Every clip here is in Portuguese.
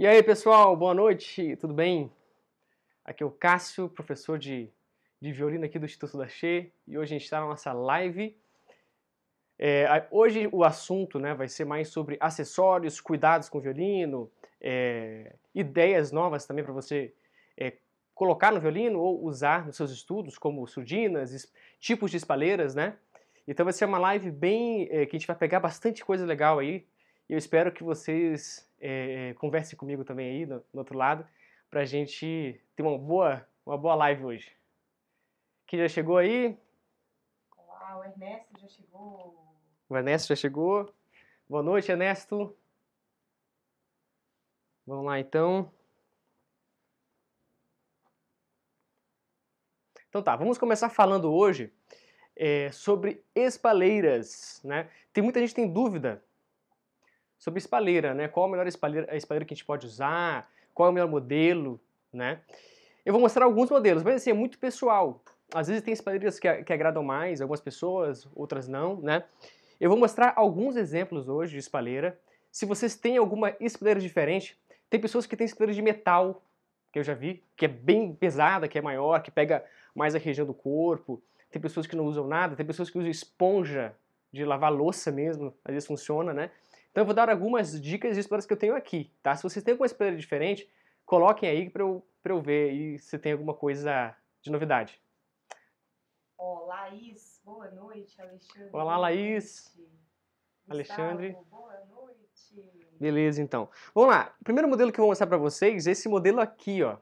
E aí, pessoal, boa noite, tudo bem? Aqui é o Cássio, professor de, de violino aqui do Instituto da Che, e hoje a gente está na nossa live. É, hoje o assunto né, vai ser mais sobre acessórios, cuidados com o violino, é, ideias novas também para você é, colocar no violino ou usar nos seus estudos, como surdinas, tipos de espaleiras, né? Então vai ser uma live bem é, que a gente vai pegar bastante coisa legal aí. E eu espero que vocês é, converse comigo também aí, no, no outro lado, para a gente ter uma boa, uma boa live hoje. Quem já chegou aí? Olá, o Ernesto já chegou. O Ernesto já chegou. Boa noite, Ernesto. Vamos lá, então. Então tá, vamos começar falando hoje é, sobre espaleiras, né? Tem muita gente que tem dúvida sobre espalheira, né? Qual a melhor espalheira, a espalheira que a gente pode usar, qual é o melhor modelo, né? Eu vou mostrar alguns modelos, mas assim, é muito pessoal. Às vezes tem espalheiras que, que agradam mais algumas pessoas, outras não, né? Eu vou mostrar alguns exemplos hoje de espalheira. Se vocês têm alguma espalheira diferente, tem pessoas que têm espalheira de metal, que eu já vi, que é bem pesada, que é maior, que pega mais a região do corpo. Tem pessoas que não usam nada, tem pessoas que usam esponja de lavar louça mesmo, às vezes funciona, né? Então eu vou dar algumas dicas de espalheiras que eu tenho aqui, tá? Se vocês têm alguma espalheira diferente, coloquem aí para eu, eu ver aí se tem alguma coisa de novidade. Ó, oh, Laís, boa noite, Alexandre. Olá, Laís. Alexandre. boa noite. Beleza, então. Vamos lá. O primeiro modelo que eu vou mostrar para vocês é esse modelo aqui, ó.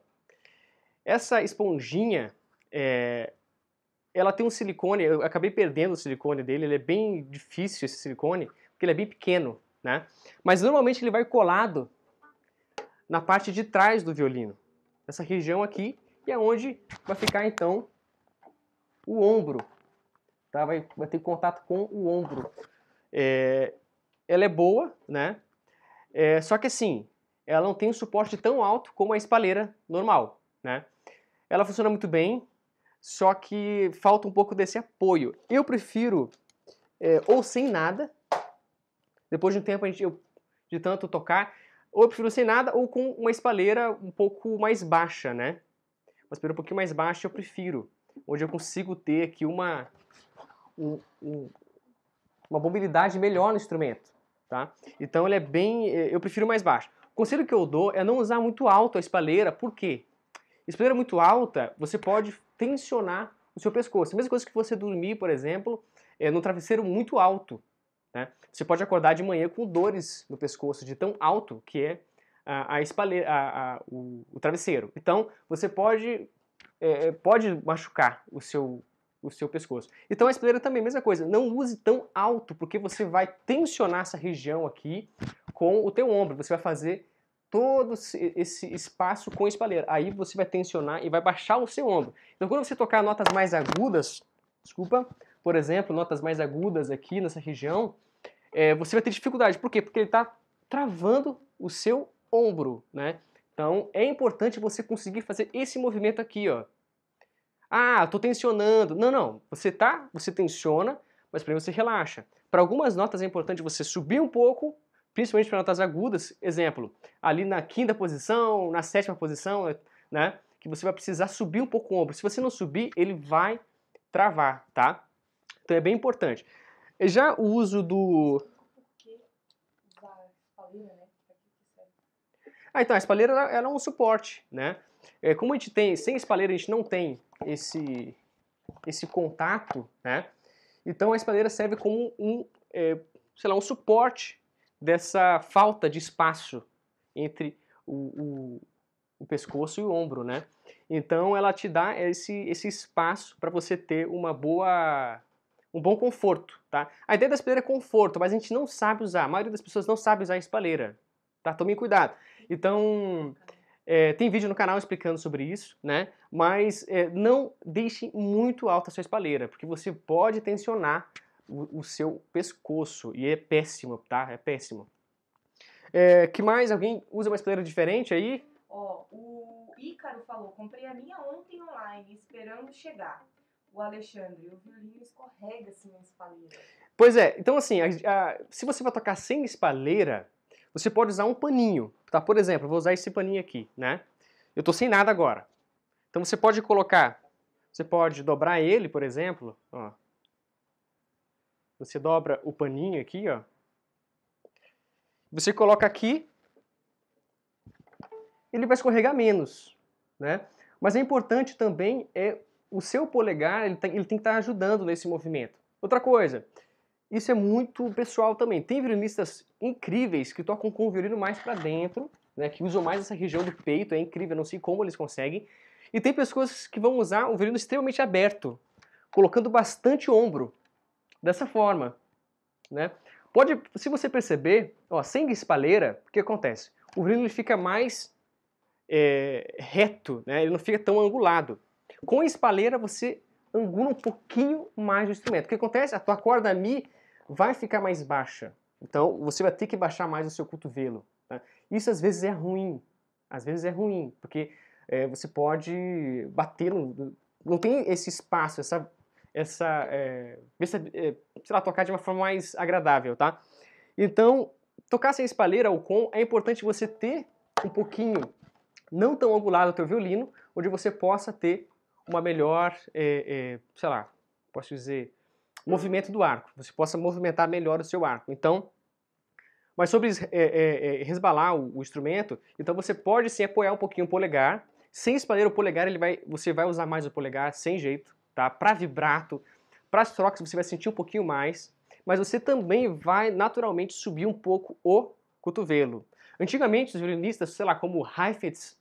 Essa esponjinha, é, ela tem um silicone, eu acabei perdendo o silicone dele, ele é bem difícil esse silicone, porque ele é bem pequeno né? Mas normalmente ele vai colado na parte de trás do violino, essa região aqui, e é onde vai ficar então o ombro, tá? Vai, vai ter contato com o ombro. É, ela é boa, né? É, só que assim, ela não tem um suporte tão alto como a espalheira normal, né? Ela funciona muito bem, só que falta um pouco desse apoio. Eu prefiro é, ou sem nada, depois de um tempo a gente, eu, de tanto tocar, ou eu prefiro sem nada ou com uma espalheira um pouco mais baixa, né? Uma espalheira um pouquinho mais baixa eu prefiro, onde eu consigo ter aqui uma, um, um, uma mobilidade melhor no instrumento, tá? Então ele é bem, eu prefiro mais baixo. O conselho que eu dou é não usar muito alto a espalheira, por quê? Espalheira muito alta, você pode tensionar o seu pescoço. A mesma coisa que você dormir, por exemplo, é, num travesseiro muito alto. Né? Você pode acordar de manhã com dores no pescoço de tão alto que é a, a, a, a o, o, travesseiro. Então, você pode, é, é, pode machucar o seu, o seu pescoço. Então, a espalheira também, mesma coisa. Não use tão alto, porque você vai tensionar essa região aqui com o teu ombro. Você vai fazer todo esse espaço com a espalheira. Aí você vai tensionar e vai baixar o seu ombro. Então, quando você tocar notas mais agudas, desculpa, por exemplo, notas mais agudas aqui nessa região, é, você vai ter dificuldade. Por quê? Porque ele está travando o seu ombro, né? Então é importante você conseguir fazer esse movimento aqui, ó. Ah, estou tensionando. Não, não. Você tá, você tensiona, mas para você relaxa. Para algumas notas é importante você subir um pouco, principalmente para notas agudas. Exemplo, ali na quinta posição, na sétima posição, né? Que você vai precisar subir um pouco o ombro. Se você não subir, ele vai travar, tá? Então é bem importante. Já o uso do. Ah, então, a espalheira era um suporte, né? É, como a gente tem, sem espalheira a gente não tem esse, esse contato, né? Então a espalheira serve como um, é, sei lá, um suporte dessa falta de espaço entre o, o, o, pescoço e o ombro, né? Então ela te dá esse, esse espaço para você ter uma boa um bom conforto, tá? A ideia da espalheira é conforto, mas a gente não sabe usar. A maioria das pessoas não sabe usar a espalheira, tá? Tomem cuidado. Então, é, tem vídeo no canal explicando sobre isso, né? Mas é, não deixe muito alta a sua espalheira, porque você pode tensionar o, o seu pescoço e é péssimo, tá? É péssimo. É, que mais? Alguém usa uma espalheira diferente aí? Ó, o Ícaro falou, comprei a minha ontem online, esperando chegar o Alexandre, o violino escorrega assim na espalheira. Pois é, então assim, a, a, se você vai tocar sem espalheira, você pode usar um paninho, tá? Por exemplo, eu vou usar esse paninho aqui, né? Eu estou sem nada agora. Então você pode colocar, você pode dobrar ele, por exemplo, ó. Você dobra o paninho aqui, ó. Você coloca aqui, ele vai escorregar menos, né? Mas é importante também é o seu polegar, ele tem, ele tem que estar ajudando nesse movimento. Outra coisa, isso é muito pessoal também. Tem violinistas incríveis que tocam com o violino mais para dentro, né, que usam mais essa região do peito, é incrível, não sei como eles conseguem. E tem pessoas que vão usar o violino extremamente aberto, colocando bastante ombro, dessa forma. Né? Pode, se você perceber, ó, sem espalheira, o que acontece? O violino ele fica mais é, reto, né? ele não fica tão angulado. Com espalheira você angula um pouquinho mais o instrumento. O que acontece? A tua corda Mi vai ficar mais baixa. Então você vai ter que baixar mais o seu cotovelo. Tá? Isso às vezes é ruim. Às vezes é ruim, porque é, você pode bater no, não tem esse espaço, essa, essa, é, sei lá, tocar de uma forma mais agradável, tá? Então, tocar sem espalheira ou com, é importante você ter um pouquinho, não tão angulado o teu violino, onde você possa ter uma melhor, é, é, sei lá, posso dizer, movimento do arco. Você possa movimentar melhor o seu arco. Então, mas sobre é, resbalar o, o, instrumento, então você pode sim apoiar um pouquinho o polegar. Sem espalhar o polegar, ele vai, você vai usar mais o polegar sem jeito, tá? Para vibrato, para as trocas você vai sentir um pouquinho mais, mas você também vai naturalmente subir um pouco o cotovelo. Antigamente os violinistas, sei lá, como Heifetz,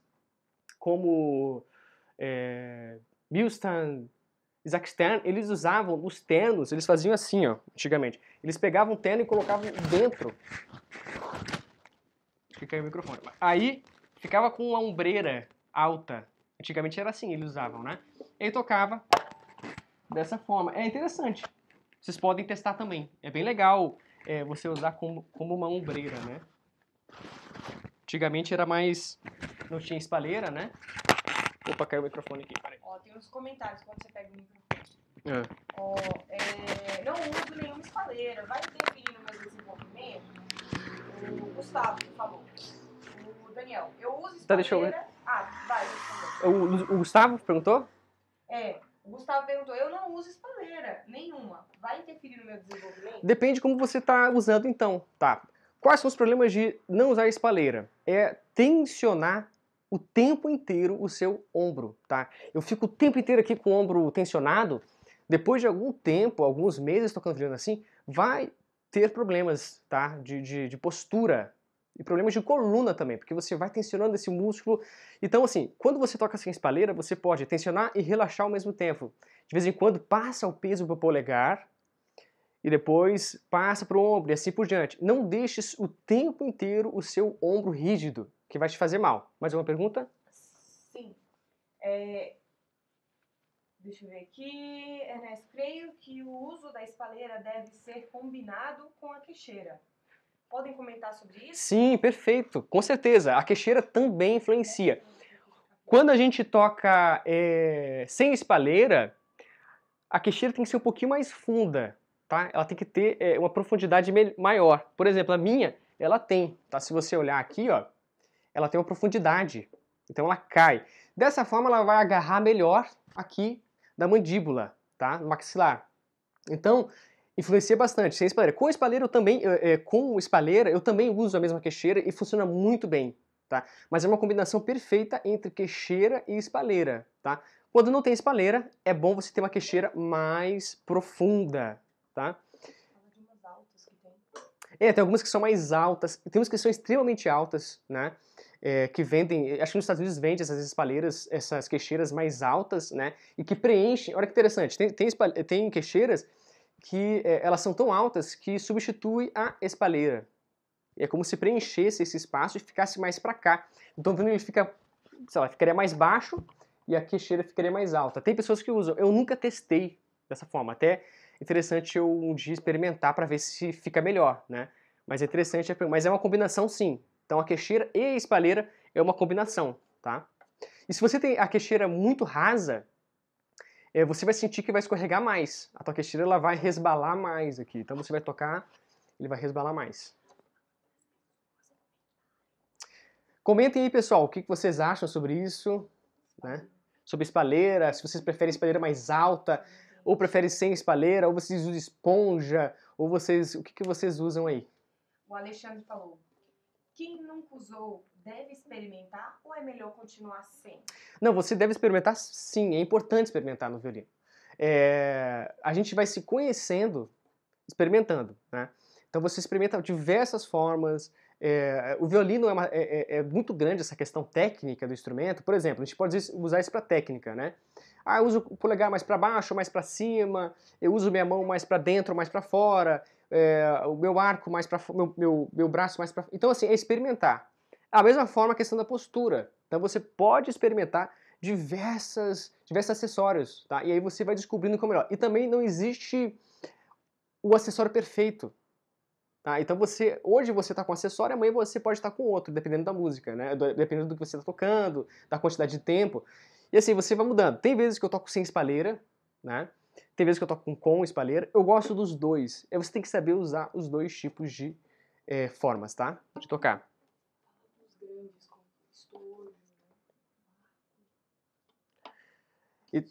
como é, Milstan, Isaac Stern, eles usavam os ternos, eles faziam assim, ó, antigamente. Eles pegavam o terno e colocavam dentro. Fica aí o microfone. Aí ficava com uma ombreira alta. Antigamente era assim, eles usavam, né? E tocava dessa forma. É interessante. Vocês podem testar também. É bem legal é, você usar como, como uma ombreira, né? Antigamente era mais... não tinha espalheira, né? Opa, caiu o microfone aqui, peraí. Ó, tem uns comentários quando você pega o microfone. É. Ó, é, não uso nenhuma espalheira. Vai interferir no meu desenvolvimento? O Gustavo falou. O Daniel, eu uso espalheira... Tá, deixa eu. Ah, vai, o, o Gustavo perguntou? É, o Gustavo perguntou, eu não uso espalheira nenhuma. Vai interferir no meu desenvolvimento? Depende de como você está usando então, tá? Quais são os problemas de não usar espalheira? É tensionar o tempo inteiro o seu ombro, tá? Eu fico o tempo inteiro aqui com o ombro tensionado, depois de algum tempo, alguns meses tocando violino assim, vai ter problemas, tá? De, de, de, postura e problemas de coluna também, porque você vai tensionando esse músculo. Então, assim, quando você toca sem espalheira, você pode tensionar e relaxar ao mesmo tempo. De vez em quando, passa o peso para o polegar e depois passa para o ombro e assim por diante. Não deixe o tempo inteiro o seu ombro rígido que vai te fazer mal. Mais uma pergunta? Sim. É... Deixa eu ver aqui. Ernesto, creio que o uso da espalheira deve ser combinado com a queixeira. Podem comentar sobre isso? Sim, perfeito. Com certeza. A queixeira também influencia. Quando a gente toca é, sem espalheira, a queixeira tem que ser um pouquinho mais funda, tá? Ela tem que ter é, uma profundidade maior. Por exemplo, a minha, ela tem, tá? Se você olhar aqui, ó, ela tem uma profundidade, então ela cai. Dessa forma ela vai agarrar melhor aqui da mandíbula, tá? No maxilar. Então, influencia bastante. Sem espalheira. Com espalheira eu também, é, com espalheira eu também uso a mesma queixeira e funciona muito bem, tá? Mas é uma combinação perfeita entre queixeira e espalheira, tá? Quando não tem espalheira, é bom você ter uma queixeira mais profunda, tá? É, tem algumas que são mais altas, tem umas que são extremamente altas, né? É, que vendem, acho que nos Estados Unidos vende essas espalheiras, essas queixeiras mais altas, né? E que preenchem, olha que interessante, tem, tem, tem queixeiras que é, elas são tão altas que substitui a espalheira. É como se preenchesse esse espaço e ficasse mais para cá. Então o ele fica, sei lá, ficaria mais baixo e a queixeira ficaria mais alta. Tem pessoas que usam, eu nunca testei dessa forma, até interessante eu um dia experimentar para ver se fica melhor, né? Mas é interessante, mas é uma combinação sim. Então a queixeira e a espalheira é uma combinação, tá? E se você tem a queixeira muito rasa, é, você vai sentir que vai escorregar mais. A tua queixeira ela vai resbalar mais aqui. Então você vai tocar, ele vai resbalar mais. Comentem aí, pessoal, o que vocês acham sobre isso, né? Sobre espalheira, se vocês preferem espalheira mais alta, ou preferem sem espalheira, ou vocês usam esponja, ou vocês, o que, que vocês usam aí? O Alexandre falou, quem nunca usou deve experimentar ou é melhor continuar sem? Não, você deve experimentar sim, é importante experimentar no violino. É, a gente vai se conhecendo experimentando, né? Então você experimenta diversas formas. É, o violino é, uma, é, é, é, muito grande essa questão técnica do instrumento. Por exemplo, a gente pode usar isso para técnica, né? Ah, eu uso o polegar mais para baixo, mais para cima. Eu uso minha mão mais para dentro, mais para fora. É, o meu arco mais para meu, meu, meu braço mais para. Então assim é experimentar. A mesma forma a questão da postura. Então você pode experimentar diversas, diversos acessórios, tá? E aí você vai descobrindo como é melhor. E também não existe o acessório perfeito. Tá? Então você, hoje você está com um acessório, amanhã você pode estar com outro, dependendo da música, né? Dependendo do que você está tocando, da quantidade de tempo. E assim, você vai mudando. Tem vezes que eu toco sem espalheira, né? Tem vezes que eu toco com espalheira. Eu gosto dos dois. E você tem que saber usar os dois tipos de é, formas, tá? De tocar. E,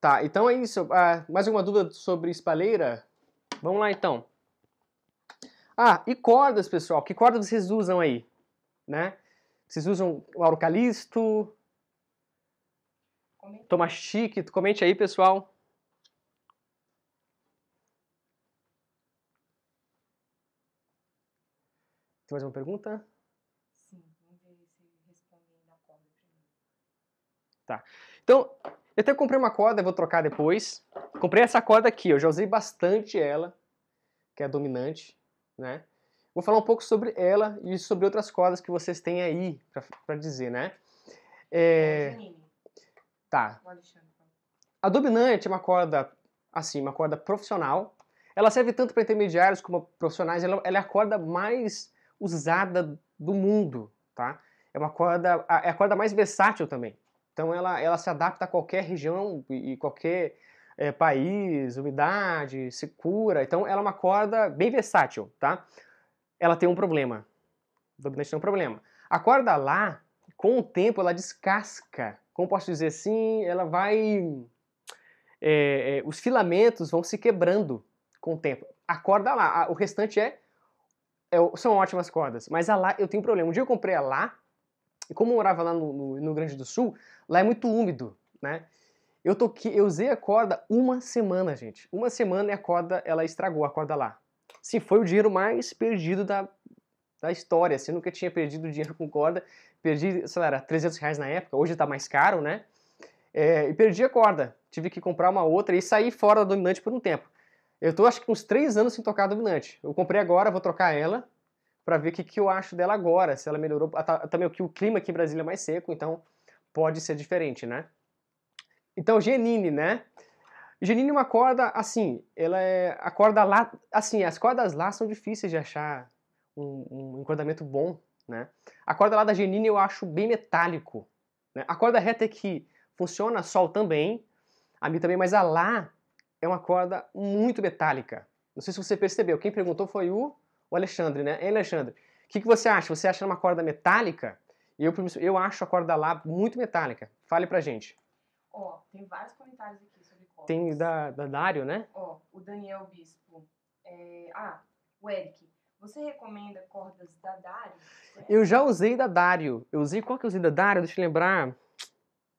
tá, então é isso. Ah, mais alguma dúvida sobre espalheira? Vamos lá então. Ah, e cordas, pessoal? Que cordas vocês usam aí? Né? Vocês usam o aurocalisto? Tomastique? Comente aí, pessoal. Tem mais uma pergunta? Sim, vamos ver se respondem da corda primeiro. Tá. Então, eu até comprei uma corda, vou trocar depois. Comprei essa corda aqui, eu já usei bastante ela, que é a dominante, né? Vou falar um pouco sobre ela e sobre outras cordas que vocês têm aí para dizer, né? É... Tá. A dominante é uma corda, assim, uma corda profissional. Ela serve tanto para intermediários como profissionais. Ela, ela, é a corda mais usada do mundo, tá? É uma corda, é a corda mais versátil também. Então ela, ela se adapta a qualquer região e qualquer é, país, umidade, secura. Então ela é uma corda bem versátil, tá? Ela tem um problema. O dominante tem um problema. A corda lá, com o tempo, ela descasca. Como posso dizer assim? Ela vai... É, é, os filamentos vão se quebrando com o tempo. A corda lá, a, o restante é, é, são ótimas cordas. Mas a lá eu tenho um problema. Um dia eu comprei a lá, e como eu morava lá no, no, no Grande do Sul, lá é muito úmido, né? Eu, toquei, eu usei a corda uma semana, gente. Uma semana e a corda, ela estragou a corda lá. Sim, foi o dinheiro mais perdido da, da história. Assim, eu nunca tinha perdido dinheiro com corda. Perdi, sei lá, era 300 reais na época. Hoje tá mais caro, né? É, e perdi a corda. Tive que comprar uma outra e sair fora da dominante por um tempo. Eu tô acho que uns 3 anos sem tocar a dominante. Eu comprei agora, vou trocar ela para ver o que, que eu acho dela agora, se ela melhorou. Também o que o clima aqui em Brasília é mais seco, então pode ser diferente, né? Então, Genine, né? Genine é uma corda, assim, ela é. A corda lá. Assim, as cordas lá são difíceis de achar um, um encordamento bom, né? A corda lá da Genine eu acho bem metálico. Né? A corda reta é que funciona sol também, a mim também, mas a lá é uma corda muito metálica. Não sei se você percebeu, quem perguntou foi o, o Alexandre, né? Ei, Alexandre, o que, que você acha? Você acha uma corda metálica? Eu, eu acho a corda lá muito metálica. Fale pra gente. Ó, tem vários comentários aqui sobre cordas. Tem da, da Dário, né? Ó, o Daniel Bispo. É... Ah, o Eric. Você recomenda cordas da Dário? Eu já usei da Dário. Eu usei, qual que eu usei da Dário? Deixa eu lembrar.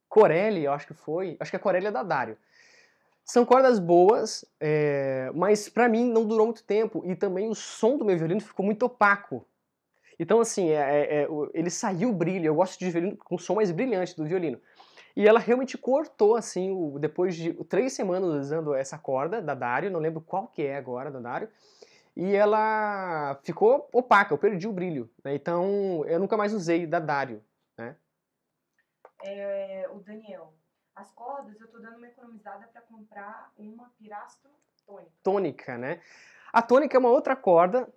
Corelli, eu acho que foi. Acho que a Corelli é da Dário. São cordas boas, é, mas para mim não durou muito tempo e também o som do meu violino ficou muito opaco. Então, assim, é, é, é ele saiu brilho. Eu gosto de violino com som mais brilhante do violino. E ela realmente cortou, assim, o, depois de três semanas usando essa corda da Dario, não lembro qual que é agora da Dario, e ela ficou opaca, eu perdi o brilho. Né? Então, eu nunca mais usei da Dario. Né? É, o Daniel, as cordas eu tô dando uma economizada para comprar uma pirastro tônica. Tônica, né? A tônica é uma outra corda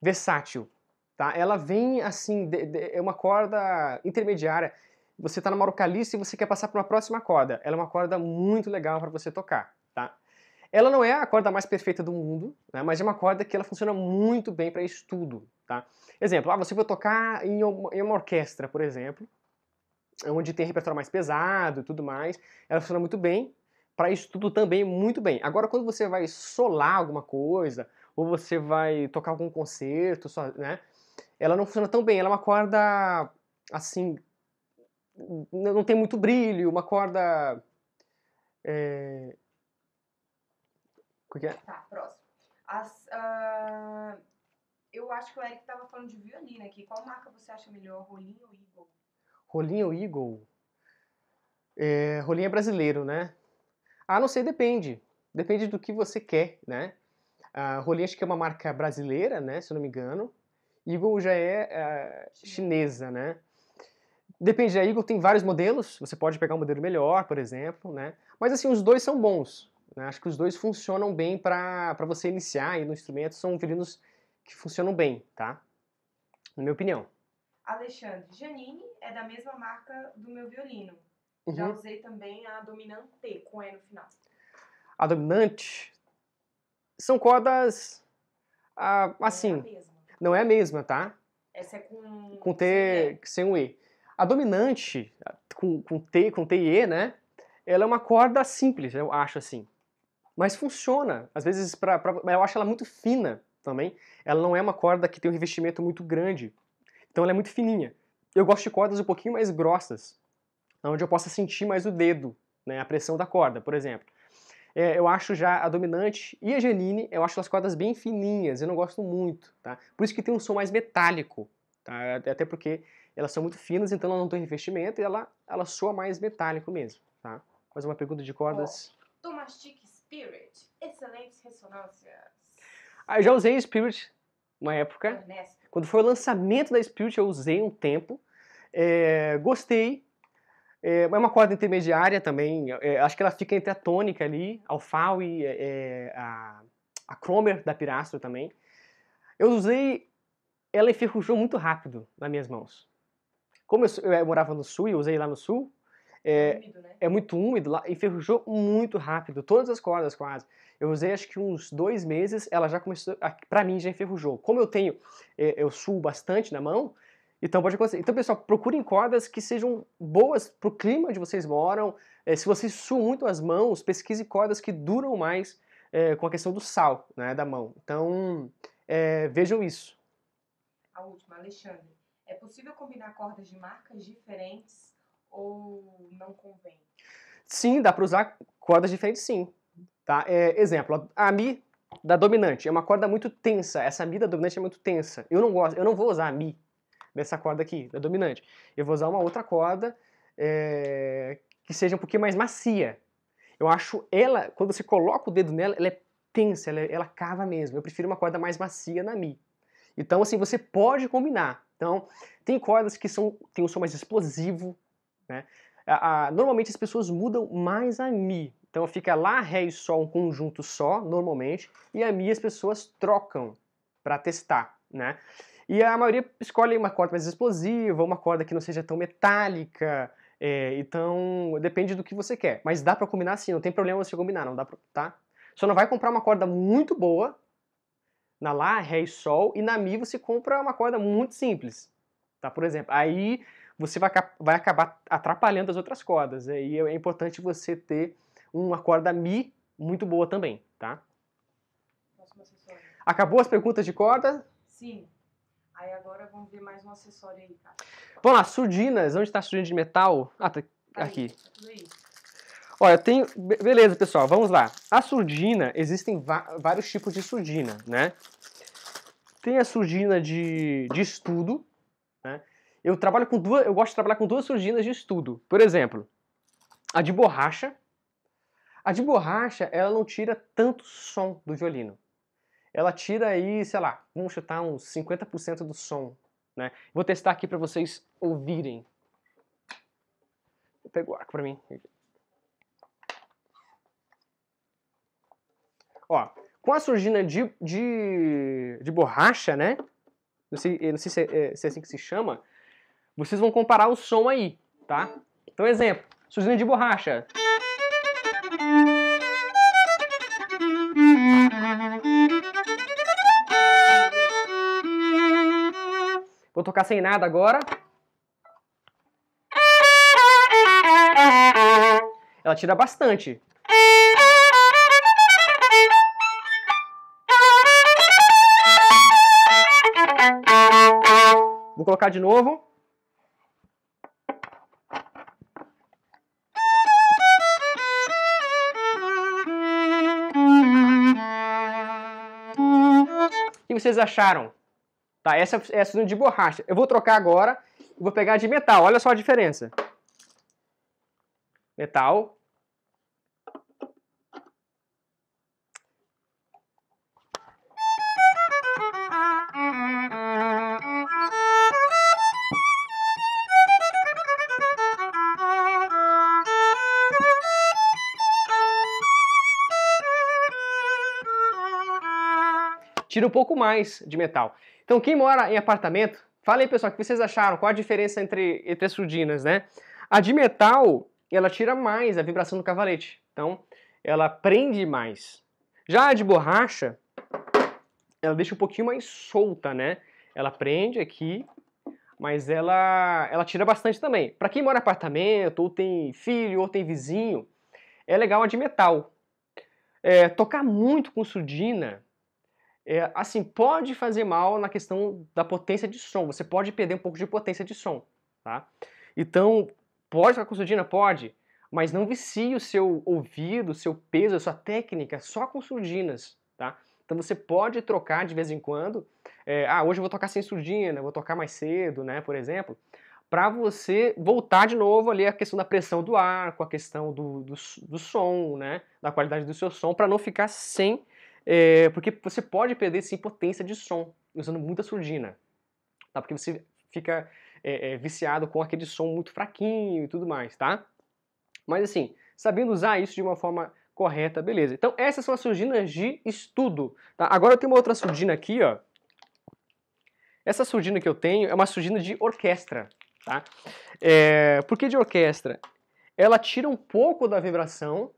versátil, tá? Ela vem assim, de, de, é uma corda intermediária você está numa orocalice e você quer passar para uma próxima corda. Ela é uma corda muito legal para você tocar, tá? Ela não é a corda mais perfeita do mundo, né, mas é uma corda que ela funciona muito bem para estudo. tá? Exemplo, ah, você vai tocar em uma orquestra, por exemplo, onde tem repertório mais pesado e tudo mais, ela funciona muito bem, para isso tudo também muito bem. Agora, quando você vai solar alguma coisa, ou você vai tocar algum concerto, né, ela não funciona tão bem, ela é uma corda, assim, não tem muito brilho, uma corda... É... Que é? Tá, próximo. As, uh, eu acho que o Eric estava falando de violino aqui. Qual marca você acha melhor, Rolinho ou Eagle? Rolinho ou Eagle? É, Rolinho é brasileiro, né? Ah, não sei, depende. Depende do que você quer, né? A Rolinho acho que é uma marca brasileira, né? Se eu não me engano. Eagle já é uh, chinesa, né? Depende, a Eagle tem vários modelos, você pode pegar um modelo melhor, por exemplo, né? Mas assim, os dois são bons. Né? Acho que os dois funcionam bem para você iniciar aí no instrumento, são violinos que funcionam bem, tá? Na minha opinião. Alexandre, Janine é da mesma marca do meu violino. Uhum. Já usei também a Dominante com E no final. A Dominante são cordas ah, assim. Não é a mesma. Não é a mesma, tá? Essa é com com T sem o E. A dominante com, com T, com T e E, né? Ela é uma corda simples, eu acho assim. Mas funciona. Às vezes, pra, pra, eu acho ela muito fina também. Ela não é uma corda que tem um revestimento muito grande. Então ela é muito fininha. Eu gosto de cordas um pouquinho mais grossas, onde eu possa sentir mais o dedo, né, a pressão da corda, por exemplo. É, eu acho já a dominante e a Janine, eu acho as cordas bem fininhas, eu não gosto muito, tá? Por isso que tem um som mais metálico, tá? Até porque elas são muito finas, então ela não tem revestimento e ela, ela soa mais metálico mesmo, tá? Mais uma pergunta de cordas. Oh, Tomastic Spirit, excelentes ressonâncias. Ah, eu já usei Spirit uma época. Quando foi o lançamento da Spirit, eu usei um tempo. É, gostei. É, é uma corda intermediária também. É, acho que ela fica entre a tônica ali, a Alfau e é, é, a, a Cromer da Pirastro também. Eu usei. Ela enferrujou muito rápido nas minhas mãos. Como eu, eu morava no sul e usei lá no sul, é, úmido, né? é, muito úmido lá, enferrujou muito rápido, todas as cordas quase. Eu usei acho que uns dois meses, ela já começou, pra mim já enferrujou. Como eu tenho, é, eu suo bastante na mão, então pode acontecer. Então, pessoal, procurem cordas que sejam boas pro clima onde vocês moram. É, se vocês suam muito as mãos, pesquise cordas que duram mais é, com a questão do sal né, da mão. Então, é, vejam isso. A última, Alexandre. É possível combinar cordas de marcas diferentes ou não convém? Sim, dá para usar cordas diferentes sim. Tá? É, exemplo, a Mi da dominante é uma corda muito tensa. Essa Mi da dominante é muito tensa. Eu não gosto, eu não vou usar a Mi dessa corda aqui, da dominante. Eu vou usar uma outra corda é, que seja um pouquinho mais macia. Eu acho ela, quando você coloca o dedo nela, ela é tensa, ela, ela cava mesmo. Eu prefiro uma corda mais macia na Mi. Então, assim, você pode combinar. Então, tem cordas que são, tem um som mais explosivo, né? A, a, normalmente as pessoas mudam mais a Mi. Então fica Lá, Ré e Sol um conjunto só, normalmente, e a Mi as pessoas trocam para testar, né? E a maioria escolhe uma corda mais explosiva, uma corda que não seja tão metálica, é, então depende do que você quer. Mas dá para combinar sim, não tem problema você combinar, não dá pra, tá? Só não vai comprar uma corda muito boa na Lá, Ré e Sol, e na Mi você compra uma corda muito simples, tá? Por exemplo, aí você vai, vai acabar atrapalhando as outras cordas, e é importante você ter uma corda Mi muito boa também, tá? Acabou as perguntas de corda? Sim. Aí agora vamos ver mais um acessório aí, cara. Vamos lá, surdinas. Onde está a surdina de metal? Ah, tá aqui. Tá tudo aí. Olha, tem. Beleza, pessoal, vamos lá. A surdina, existem vários tipos de surdina, né? Tem a surdina de, de estudo, né? Eu trabalho com duas. Eu gosto de trabalhar com duas surdinas de estudo. Por exemplo, a de borracha. A de borracha, ela não tira tanto som do violino. Ela tira aí, sei lá, vamos chutar uns 50% do som, né? Vou testar aqui para vocês ouvirem. Vou pegar o arco para mim. Ó, com a surdina de, de, de borracha, né? Não sei, não sei se, é, se é assim que se chama. Vocês vão comparar o som aí, tá? Então, exemplo, surdina de borracha. Vou tocar sem nada agora. Ela tira bastante. Vou colocar de novo. O que vocês acharam? Tá, essa é a de borracha. Eu vou trocar agora e vou pegar de metal. Olha só a diferença. Metal. Tira um pouco mais de metal. Então, quem mora em apartamento, fala aí, pessoal, o que vocês acharam? Qual a diferença entre, entre as surdinas, né? A de metal, ela tira mais a vibração do cavalete. Então, ela prende mais. Já a de borracha, ela deixa um pouquinho mais solta, né? Ela prende aqui, mas ela, ela tira bastante também. Para quem mora em apartamento, ou tem filho, ou tem vizinho, é legal a de metal. É, tocar muito com surdina é, assim, pode fazer mal na questão da potência de som. Você pode perder um pouco de potência de som, tá? Então, pode ficar com surdina? Pode, mas não vicie o seu ouvido, o seu peso, a sua técnica só com surdinas, tá? Então você pode trocar de vez em quando. É, ah, hoje eu vou tocar sem surdina, vou tocar mais cedo, né, por exemplo, para você voltar de novo ali a questão da pressão do ar, com a questão do, do, do som, né, da qualidade do seu som, para não ficar sem é, porque você pode perder sim potência de som usando muita surdina, tá? Porque você fica é, é, viciado com aquele som muito fraquinho e tudo mais, tá? Mas assim, sabendo usar isso de uma forma correta, beleza. Então essas são as surdinas de estudo, tá? Agora eu tenho uma outra surdina aqui, ó. Essa surdina que eu tenho é uma surdina de orquestra, tá? É, por que de orquestra? Ela tira um pouco da vibração,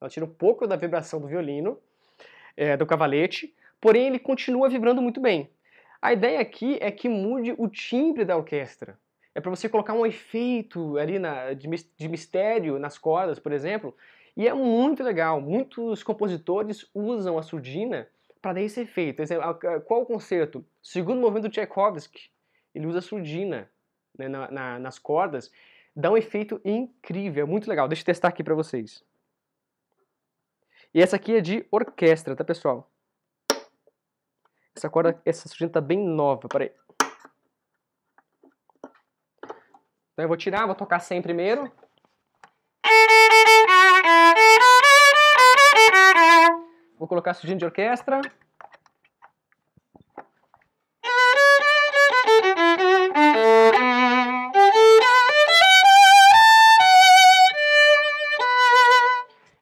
ela tira um pouco da vibração do violino, é, do cavalete, porém ele continua vibrando muito bem. A ideia aqui é que mude o timbre da orquestra. É para você colocar um efeito ali na, de, de mistério nas cordas, por exemplo, e é muito legal. Muitos compositores usam a surdina para dar esse efeito. Qual o concerto? Segundo movimento do Tchaikovsky, ele usa a surdina né, na, na, nas cordas, dá um efeito incrível, é muito legal. Deixa eu testar aqui para vocês. E essa aqui é de orquestra, tá, pessoal? Essa corda, essa surdina tá bem nova, peraí. Então eu vou tirar, vou tocar 100 primeiro. Vou colocar a surdina de orquestra.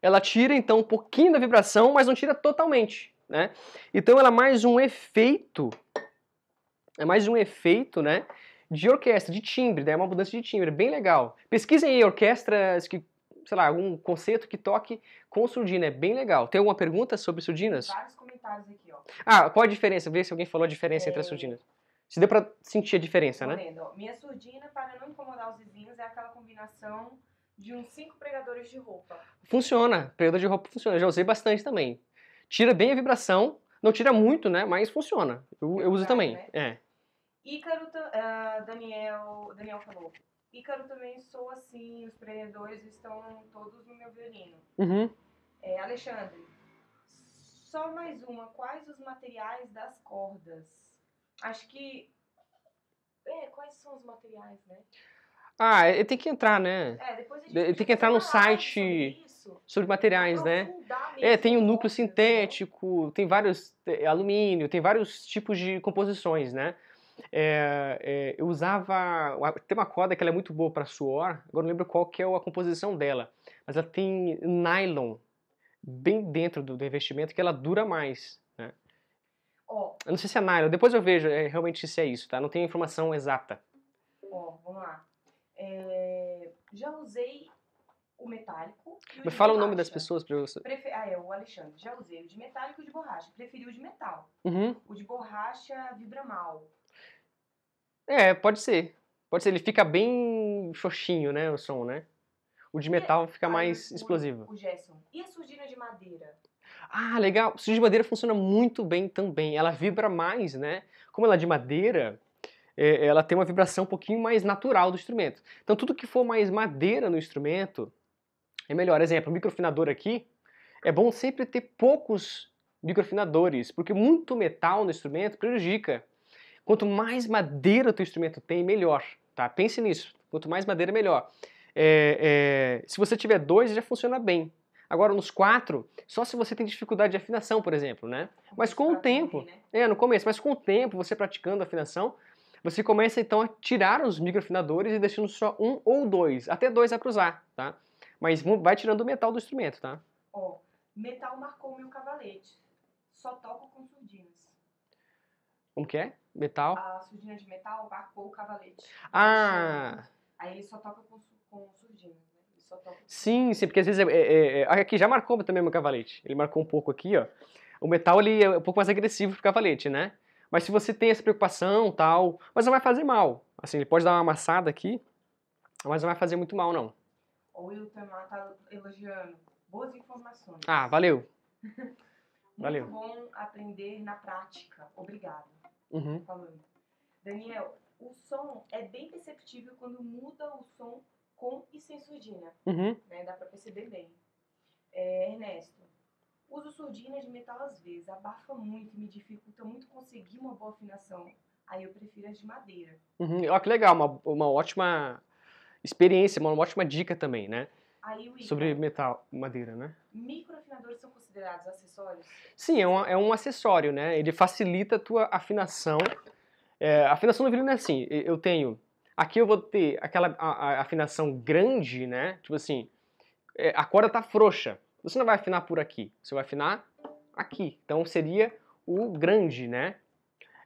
Ela tira então um pouquinho da vibração, mas não tira totalmente, né? Então ela é mais um efeito, é mais um efeito, né? De orquestra, de timbre, né? é uma mudança de timbre, bem legal. Pesquisem aí orquestras que, sei lá, algum conceito que toque com surdina, é bem legal. Tem alguma pergunta sobre surdinas? Vários comentários aqui, ó. Ah, qual a diferença? Vê se alguém falou a diferença é... entre as é. surdinas. Se deu pra sentir a diferença, né? Lendo, Minha surdina, para não incomodar os vizinhos, é aquela combinação de uns cinco pregadores de roupa. Funciona, pregador de roupa funciona. Eu já usei bastante também. Tira bem a vibração, não tira muito, né? Mas funciona. Eu, eu uso também. Né? É. Ícaro, uh, Daniel, Daniel falou. Ícaro também sou assim, os pregadores estão todos no meu violino. Uhum. É, Alexandre, só mais uma. Quais os materiais das cordas? Acho que. É, quais são os materiais, né? Ah, ele tem que entrar, né? É, depois a gente ele tem que entrar no site sobre, sobre materiais, né? É, tem o núcleo sintético, tem vários é, alumínio, tem vários tipos de composições, né? É, é, eu usava tem uma corda que ela é muito boa para suor, agora não lembro qual que é a composição dela, mas ela tem nylon bem dentro do, do investimento que ela dura mais, né? Oh. Eu não sei se é nylon, depois eu vejo é, realmente se é isso, tá? Não tenho informação exata. Ó, oh, vamos lá. É, já usei o metálico. O Mas fala borracha. o nome das pessoas para você. Prefe... Ah, é o Alexandre. Já usei o de metálico e o de borracha. Preferi o de metal. Uhum. O de borracha vibra mal. É, pode ser. Pode ser, ele fica bem xoxinho, né, o som, né? O de metal fica mais explosivo. O Gerson. E a surdina de madeira? Ah, legal. A surdina de madeira funciona muito bem também. Ela vibra mais, né? Como ela é de madeira, é, ela tem uma vibração um pouquinho mais natural do instrumento. Então tudo que for mais madeira no instrumento é melhor. Exemplo, o microfinador aqui, é bom sempre ter poucos microfinadores, porque muito metal no instrumento prejudica. Quanto mais madeira o teu instrumento tem, melhor. Tá? Pense nisso. Quanto mais madeira, melhor. É, é, se você tiver dois, já funciona bem. Agora, nos quatro, só se você tem dificuldade de afinação, por exemplo, né? Mas com o tempo, né? é, no começo, mas com o tempo, você praticando a afinação, você começa então a tirar os microafinadores e deixando só um ou dois. Até dois é para usar, tá? Mas vai tirando o metal do instrumento, tá? Ó, oh, metal marcou meu cavalete. Só toco com surdinas. Como que é? Metal? A surdina de metal marcou o cavalete. Ah! Aí ele só toca com, com surdinas. Sim, sim, porque às vezes é, é, é, aqui já marcou também meu cavalete. Ele marcou um pouco aqui, ó. O metal ele é um pouco mais agressivo pro cavalete, né? Mas se você tem essa preocupação, tal, mas não vai fazer mal. Assim, ele pode dar uma amassada aqui, mas não vai fazer muito mal, não. O Wilton tá elogiando. Boas informações. Ah, valeu. muito valeu. bom aprender na prática. Obrigado. Uhum. Falando. Daniel, o som é bem perceptível quando muda o som com e sem surdina. Uhum. Né? Dá para perceber bem. É, Ernesto, uso surdina de metal às vezes, abafa muito e me dificulta muito conseguir uma boa afinação. Aí eu prefiro as de madeira. Uhum. Olha que legal, uma, uma ótima experiência, uma ótima dica também, né? Aí, Sobre metal, madeira, né? Microafinadores são considerados acessórios? Sim, é um, é um acessório, né? Ele facilita a tua afinação. É, a afinação do violino é assim, eu tenho Aqui eu vou ter aquela a, a afinação grande, né? Tipo assim, é, a corda tá frouxa. Você não vai afinar por aqui, você vai afinar aqui. Então seria o grande, né?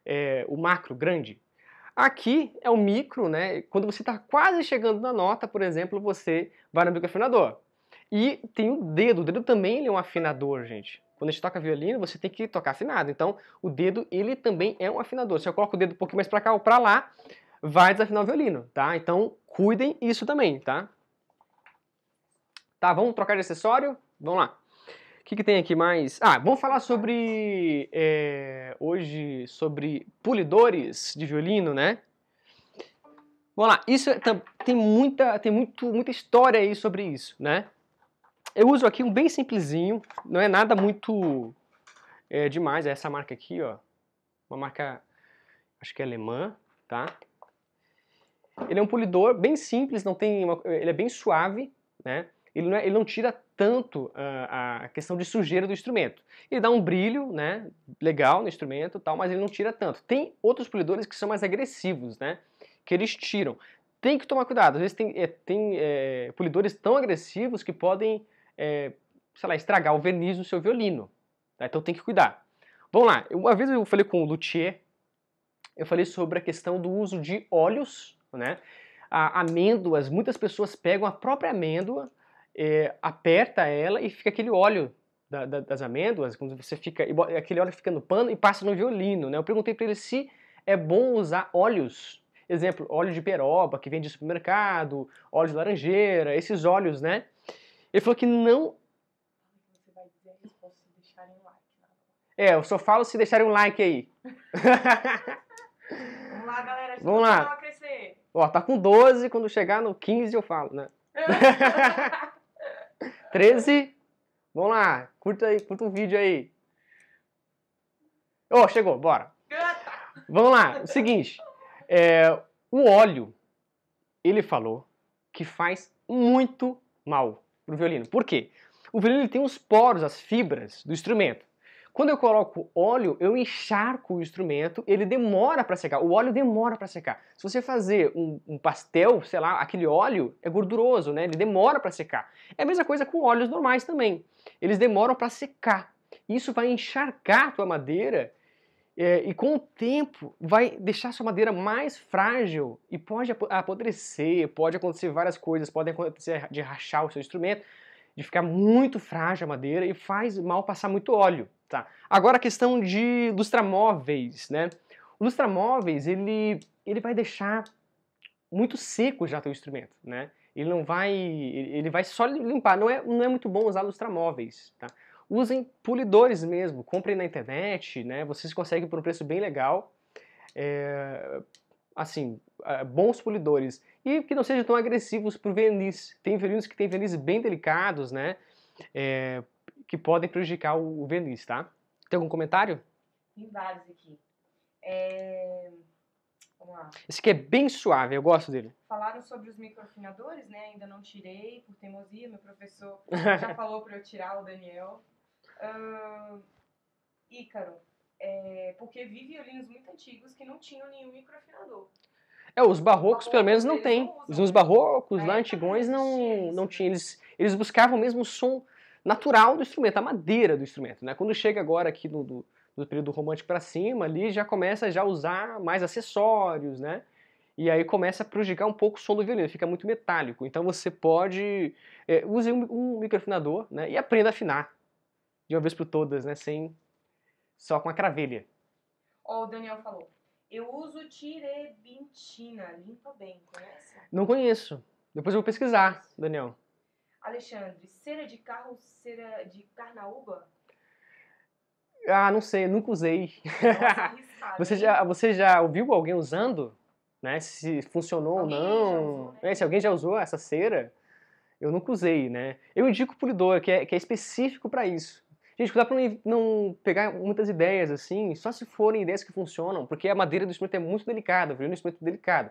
É, o macro, grande. Aqui é o micro, né? Quando você está quase chegando na nota, por exemplo, você vai no microafinador. E tem o dedo. O dedo também é um afinador, gente. Quando a gente toca violino, você tem que tocar afinado. Então, o dedo, ele também é um afinador. Se eu coloco o dedo um pouquinho mais para cá ou para lá, vai desafinar o violino, tá? Então, cuidem isso também, tá? Tá, vamos trocar de acessório? Vamos lá. O que, que tem aqui mais? Ah, vamos falar sobre, é, hoje, sobre polidores de violino, né? Vamos lá, isso é, tem, muita, tem muito, muita história aí sobre isso, né? Eu uso aqui um bem simplesinho, não é nada muito é, demais, é essa marca aqui, ó. Uma marca, acho que é alemã, tá? Ele é um polidor bem simples, não tem uma, ele é bem suave, né? Ele não, é, ele não tira tanto uh, a questão de sujeira do instrumento. Ele dá um brilho, né, legal no instrumento, tal, mas ele não tira tanto. Tem outros polidores que são mais agressivos, né, que eles tiram. Tem que tomar cuidado. Às vezes tem, é, tem é, polidores tão agressivos que podem, é, sei lá, estragar o verniz do seu violino. Tá? Então tem que cuidar. Vamos lá. Uma vez eu falei com o luthier, eu falei sobre a questão do uso de óleos né? A, amêndoas, muitas pessoas pegam a própria amêndoa, é, aperta ela e fica aquele óleo da, da, das amêndoas, quando você fica, aquele óleo fica no pano e passa no violino, né? Eu perguntei para ele se é bom usar óleos, exemplo, óleo de peroba que vem de supermercado, óleo de laranjeira, esses óleos, né? Ele falou que não. Você vai dizer a resposta se deixarem um like. É, eu só falo se deixarem um like aí. Vamos lá, galera. Vamos lá. Ó, tá com 12, quando chegar no 15 eu falo, né? 13. Vamos lá, curta aí, curta um vídeo aí. Ó, oh, chegou, bora. Vamos lá, o seguinte. É, o óleo, ele falou que faz muito mal pro violino. Por quê? O violino tem os poros, as fibras do instrumento. Quando eu coloco óleo, eu encharco o instrumento, ele demora para secar. O óleo demora para secar. Se você fazer um, um, pastel, sei lá, aquele óleo é gorduroso, né? Ele demora para secar. É a mesma coisa com óleos normais também. Eles demoram para secar. Isso vai encharcar a tua madeira é, e com o tempo vai deixar sua madeira mais frágil e pode apodrecer, pode acontecer várias coisas, podem acontecer de rachar o seu instrumento, de ficar muito frágil a madeira e faz mal passar muito óleo. Tá. Agora a questão de lustramóveis, né? O lustramóveis, ele, ele vai deixar muito seco já teu instrumento, né? Ele não vai, ele vai só limpar. Não é, não é muito bom usar lustramóveis, tá? Usem polidores mesmo, comprem na internet, né? Vocês conseguem por um preço bem legal. É, assim, é, bons polidores. E que não sejam tão agressivos para o verniz. Tem violinos que têm verniz bem delicados, né? É, que podem prejudicar o, o verniz, tá? Tem algum comentário? Tem vários aqui. É... Vamos lá. Esse aqui é bem suave, eu gosto dele. Falaram sobre os microafinadores, né? Ainda não tirei por teimosia. Meu professor já falou para eu tirar o Daniel. Uh, Ícaro, é, porque vi violinos muito antigos que não tinham nenhum microafinador. É, os barrocos pelo menos não tem. Os barrocos lá antigões não, não tinham. Eles, eles buscavam mesmo o som natural do instrumento, a madeira do instrumento. Né? Quando chega agora aqui no, do, do período romântico para cima, ali já começa já a usar mais acessórios, né? E aí começa a prejudicar um pouco o som do violino, fica muito metálico. Então você pode é, use um, um microafinador, né? E aprenda a afinar de uma vez por todas, né? Sem só com a cravelha. Ó, oh, o Daniel falou. Eu uso tirebintina, limpa bem, conhece? Não conheço. Depois eu vou pesquisar, Daniel. Alexandre, cera de carro, cera de carnaúba? Ah, não sei, nunca usei. Nossa, você, já, você já ouviu alguém usando? Né? Se funcionou ou não? Usou, né? é, se alguém já usou essa cera, eu nunca usei, né? Eu indico o polidor, que é, que é específico para isso. Gente, cuidado para não pegar muitas ideias assim, só se forem ideias que funcionam, porque a madeira do instrumento é muito delicada, o violino é um instrumento delicado.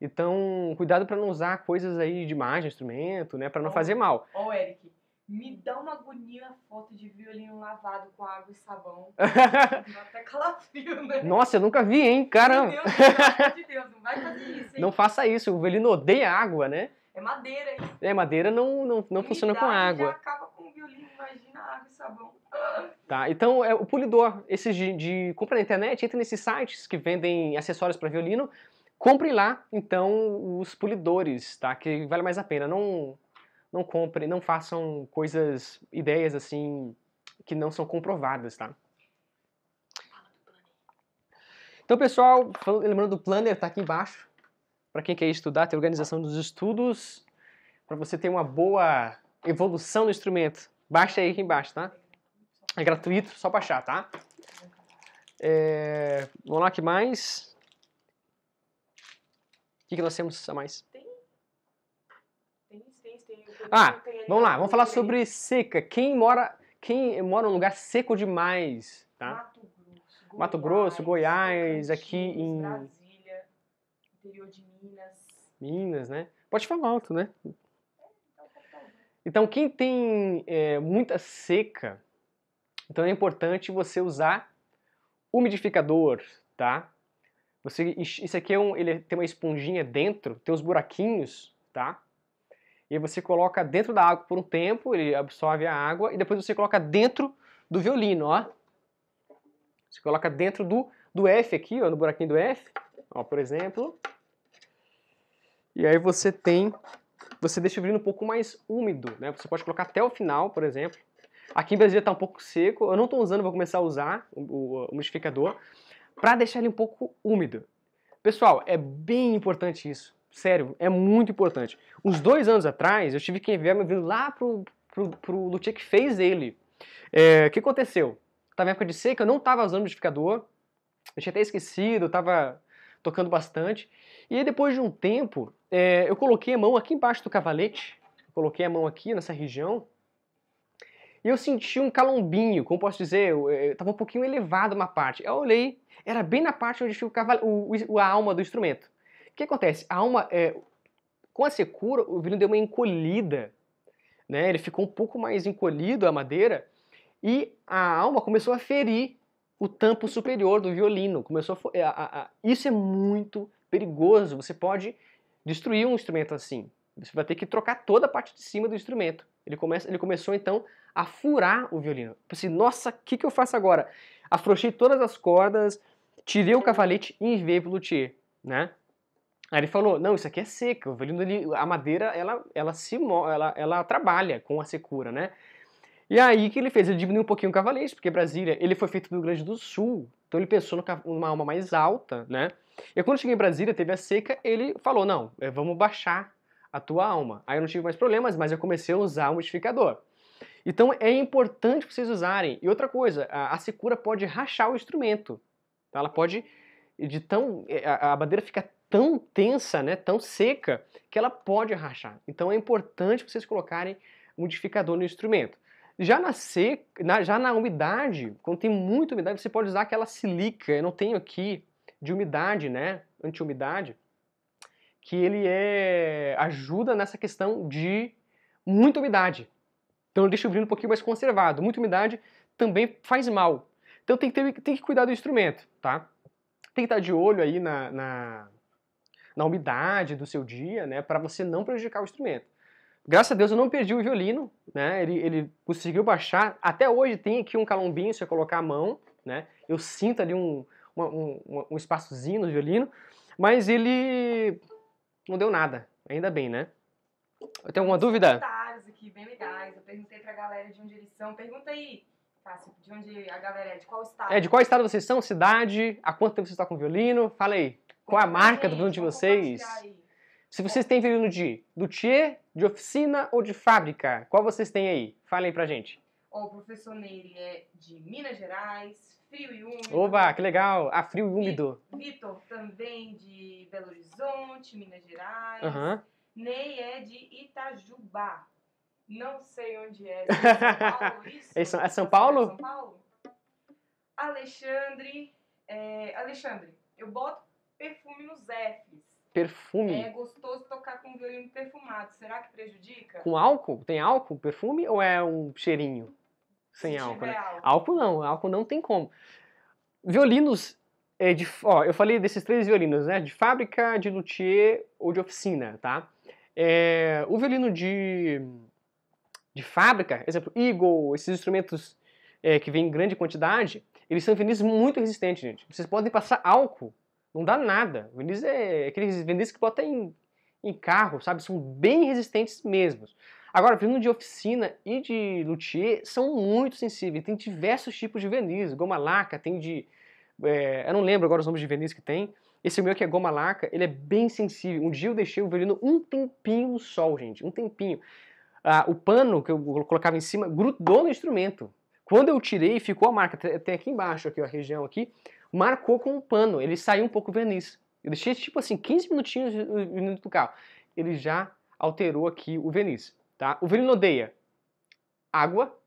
Então, cuidado para não usar coisas aí de imagem, instrumento, né, para não oh, fazer mal. Ó, oh, Eric, me dá uma agonia foto de violino lavado com água e sabão. Dá até calafrio, né? Nossa, eu nunca vi, hein? Caramba! Meu Deus, pelo amor de Deus, não vai fazer isso, hein? Não faça isso, o violino odeia água, né? É madeira, hein? É, madeira não, não, não funciona com água. Já acaba com o violino, imagina água e sabão. Tá, então é o polidor, esses de, de compra na internet, entre nesses sites que vendem acessórios para violino, compre lá, então, os polidores, tá? Que vale mais a pena. Não não comprem, não façam coisas, ideias assim que não são comprovadas, tá? Então, pessoal, lembrando do planner, tá aqui embaixo. Para quem quer estudar, tem organização dos estudos, para você ter uma boa evolução do instrumento. Baixa aí aqui embaixo, tá? É gratuito, só baixar, tá? É, vamos lá, que mais? O que, que nós temos a mais? Ah, vamos lá, vamos falar sobre seca. Quem mora, quem mora num lugar seco demais, tá? Mato Grosso, Mato Grosso, Goiás, aqui em Brasília, interior de Minas. Minas, né? Pode falar alto, né? Então, quem tem é, muita seca, então é importante você usar umidificador, tá? Você, isso aqui é um, ele tem uma esponjinha dentro, tem uns buraquinhos, tá? E você coloca dentro da água por um tempo, ele absorve a água, e depois você coloca dentro do violino, ó. Você coloca dentro do, do F aqui, ó, no buraquinho do F, ó, por exemplo. E aí você tem, você deixa o violino um pouco mais úmido, né? Você pode colocar até o final, por exemplo. Aqui em Brasília está um pouco seco, eu não estou usando, vou começar a usar o, o, o umidificador para deixar ele um pouco úmido. Pessoal, é bem importante isso. Sério, é muito importante. Uns dois anos atrás, eu tive que enviar meu vinho lá pro, pro, pro luthier que fez ele. É, o que aconteceu? Tava em época de seca, eu não estava usando modificador, eu tinha até esquecido, eu estava tocando bastante. E aí, depois de um tempo, é, eu coloquei a mão aqui embaixo do cavalete, coloquei a mão aqui nessa região, e eu senti um calombinho, como posso dizer, estava um pouquinho elevado uma parte. Eu olhei, era bem na parte onde fica o, cavalo, o, o, a alma do instrumento. O que acontece? A alma, é, com a secura, o vinho deu uma encolhida, né? Ele ficou um pouco mais encolhido a madeira e a alma começou a ferir o tampo superior do violino. Começou a, a, a, isso é muito perigoso. Você pode destruir um instrumento assim. Você vai ter que trocar toda a parte de cima do instrumento. Ele, começa, ele começou então a furar o violino. Pensei, nossa, o que, que eu faço agora? Afrouxei todas as cordas, tirei o cavalete e enviei pro luthier, né? Aí ele falou, não, isso aqui é seca, o violino, a madeira, ela, ela, se, ela, ela trabalha com a secura, né? E aí que ele fez? Ele diminuiu um pouquinho o cavalete, porque Brasília, ele foi feito no Rio Grande do Sul, Então ele pensou numa alma mais alta, né? E quando cheguei em Brasília, teve a seca, ele falou, não, é, vamos baixar a tua alma. Aí eu não tive mais problemas, mas eu comecei a usar o modificador. Então é importante vocês usarem. E outra coisa, a, secura pode rachar o instrumento. Tá? Ela pode, de tão, a, a madeira fica tão tensa, né, tão seca, que ela pode rachar. Então é importante vocês colocarem modificador no instrumento. Já na, seca, na, já na umidade, quando tem muita umidade, você pode usar aquela silica. Eu não tenho aqui de umidade, né, anti-umidade, que ele é, ajuda nessa questão de muita umidade. Então deixa o vinho um pouquinho mais conservado. Muita umidade também faz mal. Então tem que, ter, tem que cuidar do instrumento, tá? Tem que estar de olho aí na, na, na umidade do seu dia, né, para você não prejudicar o instrumento. Graças a Deus eu não perdi o violino, né? Ele, ele conseguiu baixar. Até hoje tem aqui um calombinho se eu colocar a mão, né? Eu sinto ali um, um, um espaçozinho no violino, mas ele não deu nada. Ainda bem, né? Tem alguma dúvida? Comentários aqui bem legais. Eu perguntei pra galera de onde eles são. Pergunta aí, Cássio, de onde a galera é, de qual estado? É, de qual estado vocês são, cidade, há quanto tempo vocês estão com violino? Fala aí. Qual é a marca do violino de vocês? Se vocês têm violino de luthier, de oficina ou de fábrica, qual vocês têm aí? Falem pra gente. o professor Nery é de Minas Gerais, frio e úmido. Oba, que legal! Ah, frio e úmido. Vitor também de Belo Horizonte, Minas Gerais. Uhum. Ney é de Itajubá. Não sei onde é. São Paulo? É São, é São Paulo? São Paulo? Alexandre. É, Alexandre, eu boto perfume nos Fs. Perfume? É gostoso tocar com violino perfumado. Será que prejudica? Com álcool? Tem álcool, perfume ou é um cheirinho? Sem Se álcool, né? álcool. Álcool não, álcool não tem como. Violinos é de, ó, eu falei desses três violinos, né? De fábrica, de luthier ou de oficina, tá? É, o violino de, de fábrica, exemplo, Eagle, esses instrumentos é, que vêm em grande quantidade, eles são vinis muito resistentes, gente. Vocês podem passar álcool, não dá nada. Vinis é aqueles vinis que botam em, em carro, sabe? São bem resistentes mesmo. Agora, vindo de oficina e de luthier são muito sensíveis. Tem diversos tipos de verniz. Goma laca, tem de. É, eu não lembro agora os nomes de verniz que tem. Esse meu que é goma laca, ele é bem sensível. Um dia eu deixei o violino um tempinho no sol, gente. Um tempinho. Ah, o pano que eu colocava em cima grudou no instrumento. Quando eu tirei, ficou a marca. Tem aqui embaixo, aqui, a região aqui. Marcou com o pano. Ele saiu um pouco verniz. Eu deixei tipo assim, 15 minutinhos no carro. Ele já alterou aqui o verniz. Tá? O violino odeia água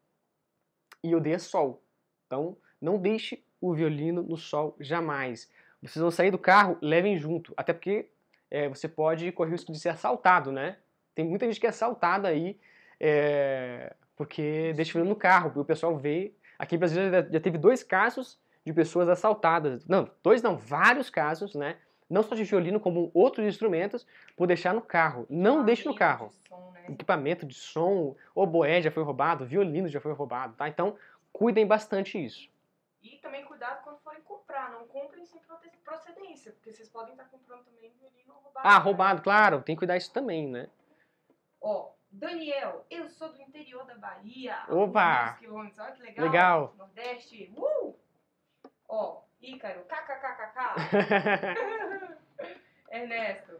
e odeia sol. Então, não deixe o violino no sol jamais. Vocês vão sair do carro, levem junto. Até porque é, você pode correr o risco de ser assaltado, né? Tem muita gente que é assaltada aí é, porque deixa o violino no carro. E o pessoal vê. Aqui em Brasília já, teve dois casos de pessoas assaltadas. Não, dois não, vários casos, né? Não só de violino, como outros instrumentos, por deixar no carro. Não deixe no carro. De som, né? Equipamento de som, oboé já foi roubado, violino já foi roubado, tá? Então, cuidem bastante isso. E também cuidado quando forem comprar. Não comprem sem procedência, porque vocês podem estar comprando também violino roubado. Ah, né? roubado, claro, tem que cuidar isso também, né? Ó, Daniel, eu sou do interior da Bahia. Opa! quilômetros, Olha que legal. Legal. Nordeste. Uh! Ó, Ícaro, kkkk. Ernesto,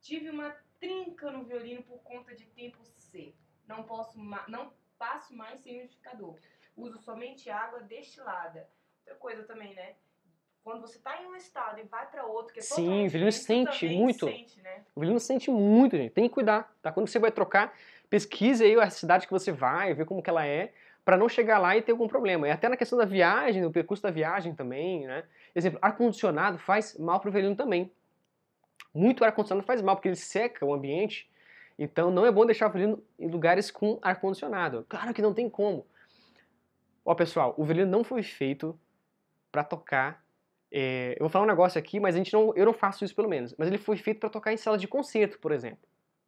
tive uma trinca no violino por conta de tempo C. Não posso não passo mais sem umidificador. Uso somente água destilada. Outra coisa também, né? Quando você tá em um estado e vai para outro, que é Sim, o violino sente muito. Sente, né? O violino sente muito, gente. Tem que cuidar, tá? Quando você vai trocar, pesquise aí a cidade que você vai, ver como que ela é, para não chegar lá e ter algum problema. E até na questão da viagem, no percurso da viagem também, né? Exemplo, ar-condicionado faz mal pro violino também. Muito ar-condicionado faz mal, porque ele seca o ambiente. Então não é bom deixar o violino em lugares com ar-condicionado. Claro que não tem como. Ó, pessoal, o violino não foi feito para tocar. é, eu vou falar um negócio aqui, mas a gente não, eu não faço isso pelo menos. Mas ele foi feito para tocar em sala de concerto, por exemplo,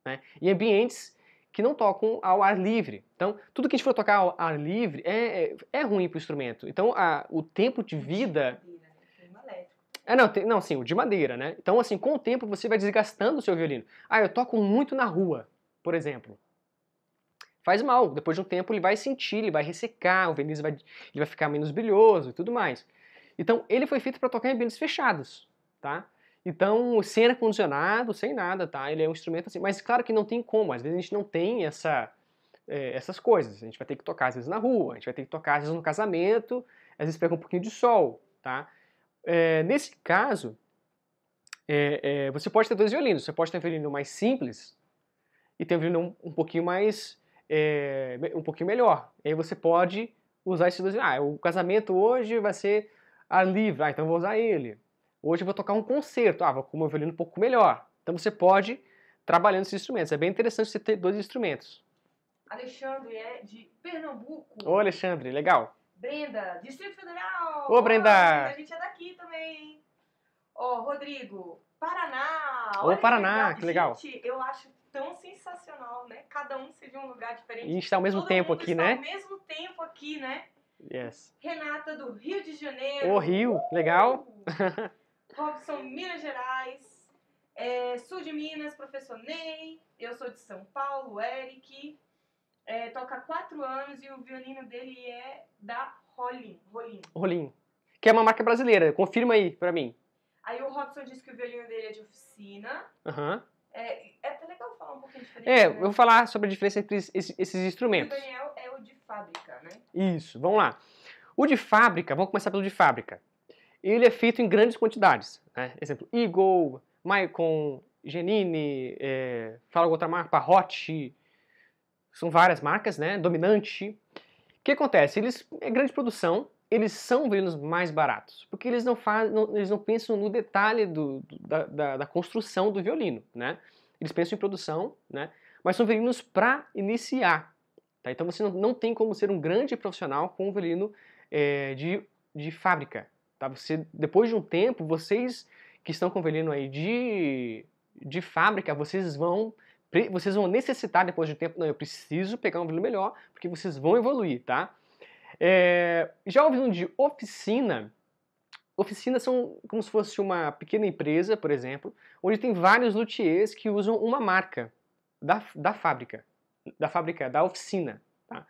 né? Em ambientes que não tocam ao ar livre. Então, tudo que a gente for tocar ao ar livre é, é, é ruim para o instrumento. Então, a- o tempo de vida Madeira, né? Clima elétrico. É, não, tem- não, sim, o de madeira, né? Então, assim, com o tempo você vai desgastando o seu violino. Ah, eu toco muito na rua, por exemplo. Faz mal. Depois de um tempo ele vai sentir, ele vai ressecar, o verniz vai, ele vai ficar menos brilhoso e tudo mais. Então, ele foi feito para tocar em ambientes fechados, tá? Então, sem ar-condicionado, sem nada, tá? Ele é um instrumento assim, mas claro que não tem como, às vezes a gente não tem essa, é, essas coisas. A gente vai ter que tocar às vezes na rua, a gente vai ter que tocar às vezes no casamento, às vezes pega um pouquinho de sol, tá? É, nesse caso, é, é, você pode ter dois violinos. Você pode ter um violino mais simples e ter um violino um, um pouquinho mais, é, um pouquinho melhor. E aí você pode usar esses dois. Ah, o casamento hoje vai ser a livre, ah, então vou usar ele. Hoje eu vou tocar um concerto, ah, vou com o meu violino um pouco melhor. Então você pode trabalhando esses instrumentos. É bem interessante você ter dois instrumentos. Alexandre é de Pernambuco. Ô, Alexandre, legal. Brenda, Distrito Federal. Ô, Brenda. a gente é daqui também. Ó, Rodrigo, Paraná. Ô, Paraná, que legal. Gente, eu acho tão sensacional, né? Cada um seja um lugar diferente. E está ao mesmo Todo tempo aqui, está né? ao mesmo tempo aqui, né? Yes. Renata do Rio de Janeiro. Ô, Rio, legal. Robson, Minas Gerais. É, sul de Minas, professor Ney. Eu sou de São Paulo, Eric. É, toca há quatro anos e o violino dele é da Rolim. Rolim. Rolim. Que é uma marca brasileira. Confirma aí pra mim. Aí o Robson disse que o violino dele é de oficina. Aham. É, é até legal falar um pouquinho diferente. É, né? eu vou falar sobre a diferença entre esses, esses E o instrumentos. Daniel é o de fábrica, né? Isso, vamos lá. O de fábrica, vamos começar pelo de fábrica. Ele é feito em grandes quantidades. Né? Exemplo, Eagle, Maicon, Genini, é, fala outra marca, Parrotti, são várias marcas, né? Dominante. O que acontece? Eles é grande produção, eles são violinos mais baratos, porque eles não fazem, não- eles não pensam no detalhe do, do- da, da- da construção do violino, né? Eles pensam em produção, né? Mas são violinos para iniciar, tá? Então você não, não tem como ser um grande profissional com um violino é, de, de fábrica, tá? Você depois de um tempo, vocês que estão com violino aí de, de fábrica, vocês vão vocês vão necessitar depois de um tempo, não, eu preciso pegar um violino melhor, porque vocês vão evoluir, tá? É, já o violino de oficina, oficinas são como se fosse uma pequena empresa, por exemplo, onde tem vários luthiers que usam uma marca da, da fábrica, da fábrica, da oficina, tá?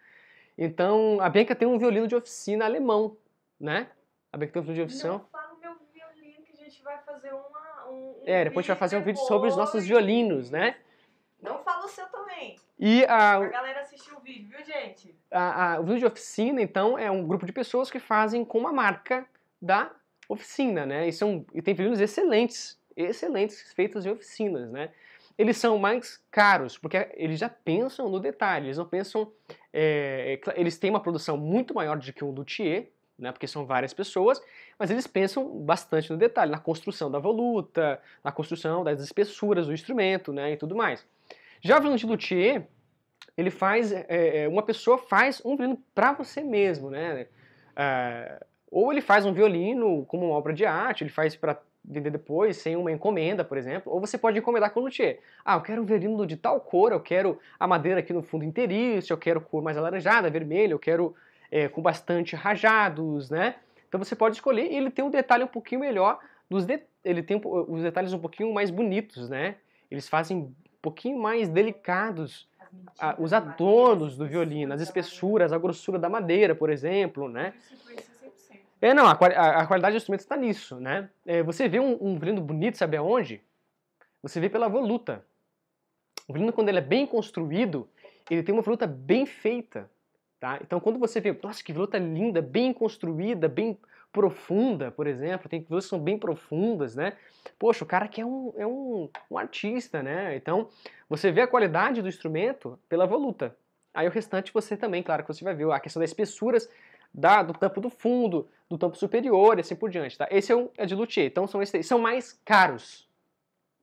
Então, a Bianca tem um violino de oficina alemão, né? A Bianca tem um violino de oficina. Não fala meu violino que a gente vai fazer uma, um, um É, depois a gente vai fazer um vídeo sobre os nossos violinos, né? Não fala o seu também. E a, A galera assistiu o vídeo, viu, gente? a, a, o vídeo de oficina, então, é um grupo de pessoas que fazem com uma marca da oficina, né? E, são, e tem violinos excelentes, excelentes, feitos em oficinas, né? Eles são mais caros, porque eles já pensam no detalhe, eles não pensam... é, é eles têm uma produção muito maior do que um luthier, né? Porque são várias pessoas, mas eles pensam bastante no detalhe, na construção da voluta, na construção das espessuras do instrumento, né? E tudo mais. Já o violino de luthier, ele faz, é, é, uma pessoa faz um violino para você mesmo, né? Ah, ou ele faz um violino como uma obra de arte, ele faz para vender depois, sem uma encomenda, por exemplo, ou você pode encomendar com o luthier. Ah, eu quero um violino de tal cor, eu quero a madeira aqui no fundo inteiriço, eu quero cor mais alaranjada, vermelha, eu quero é, com bastante rajados, né? Então você pode escolher e ele tem um detalhe um pouquinho melhor, dos de- ele tem os detalhes um pouquinho mais bonitos, né? Eles fazem pouquinho mais delicados ah, os a adornos do violino, as espessuras, a grossura da madeira, por exemplo, né? madeira. Isso influencia 100%. É, não, a, a- a qualidade do instrumento está nisso, né? É, você vê um, um violino bonito, sabe aonde? Você vê pela voluta. O violino, quando ele é bem construído, ele tem uma voluta bem feita, tá? Então, quando você vê, nossa, que voluta linda, bem construída, bem profunda, por exemplo, tem volutas que são bem profundas, né? Poxa, o cara aqui é um, é um, um artista, né? Então, você vê a qualidade do instrumento pela voluta. Aí o restante você também, claro, que você vai ver a questão das espessuras da, do tampo do fundo, do tampo superior e assim por diante, tá? Esse é, um, é de luthier, então são, esses, são mais caros.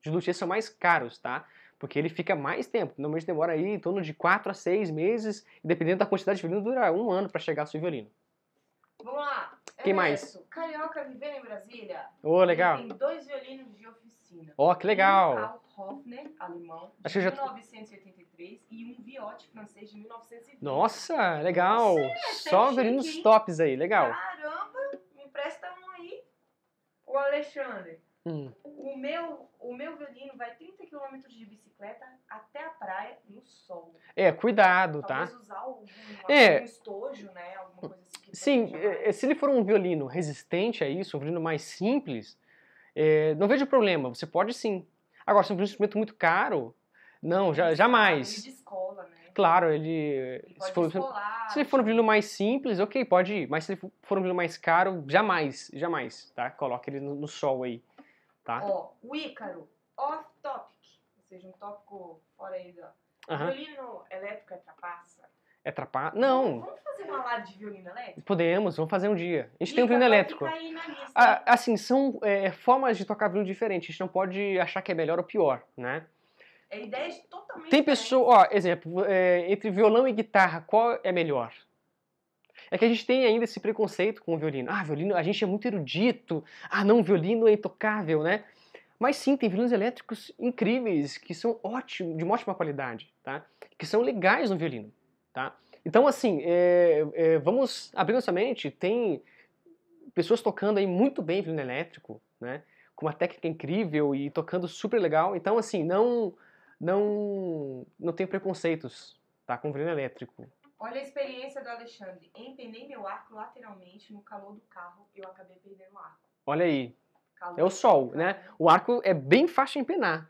De luthier são mais caros, tá? Porque ele fica mais tempo, normalmente demora aí em torno de 4 a 6 meses, dependendo da quantidade de violino, dura um ano para chegar ao seu violino. Vamos lá. Quem mais? Ernesto, Carioca vivendo em Brasília. Ô, legal. Ele tem dois violinos de oficina. Ó, que legal. Um Karl Hofner, alemão, de Acho que eu já- 1983, e um Viotti francês de 1920. Nossa, legal. Só chique, violinos hein? tops aí, legal. Caramba, me empresta um aí. O Alexandre. Hum. O meu, o meu violino vai 30 km de bicicleta até a praia no sol. É, cuidado, tá? Talvez usar algum, É. algum estojo, né? Alguma coisa assim Sim, é, se ele for um violino resistente a isso, um violino mais simples, é, não vejo problema, você pode sim. Agora, se é um instrumento muito caro, não, já, jamais. Ele descola, né? Claro, ele. Ele se, for, descolar. se ele for um violino mais simples, ok, pode ir. Mas se ele for um violino mais caro, jamais, jamais, tá? Coloca ele no, no sol aí, tá? Ó, o Ícaro, off-topic, ou seja, um tópico fora aí. Aham. Violino elétrico é trapaça? É trapar? Não, Vamos fazer uma live de violino elétrico? podemos, vamos fazer um dia. A gente tem um violino elétrico. aí na lista? Ah, assim, são é, formas de tocar violino diferentes. A gente não pode achar que é melhor ou pior, né? É ideia de totalmente Tem pessoa, ó, exemplo, é, entre violão e guitarra, qual é melhor? É que a gente tem ainda esse preconceito com o violino. Ah, violino, a gente é muito erudito. Ah, não, violino é intocável, né? Mas sim, tem violinos elétricos incríveis, que são ótimos, de uma ótima qualidade, tá? Que são legais no violino, tá? Então, assim, é, é, vamos abrir nossa mente. Tem pessoas tocando aí muito bem violino elétrico, né? Com uma técnica incrível e tocando super legal. Então, assim, não não não tenho preconceitos, tá? Com violino elétrico. Olha a experiência do Alexandre. Empenei meu arco lateralmente no calor do carro e eu acabei perdendo o arco. Olha aí, Calor é o sol, né? O arco é bem fácil de empenar.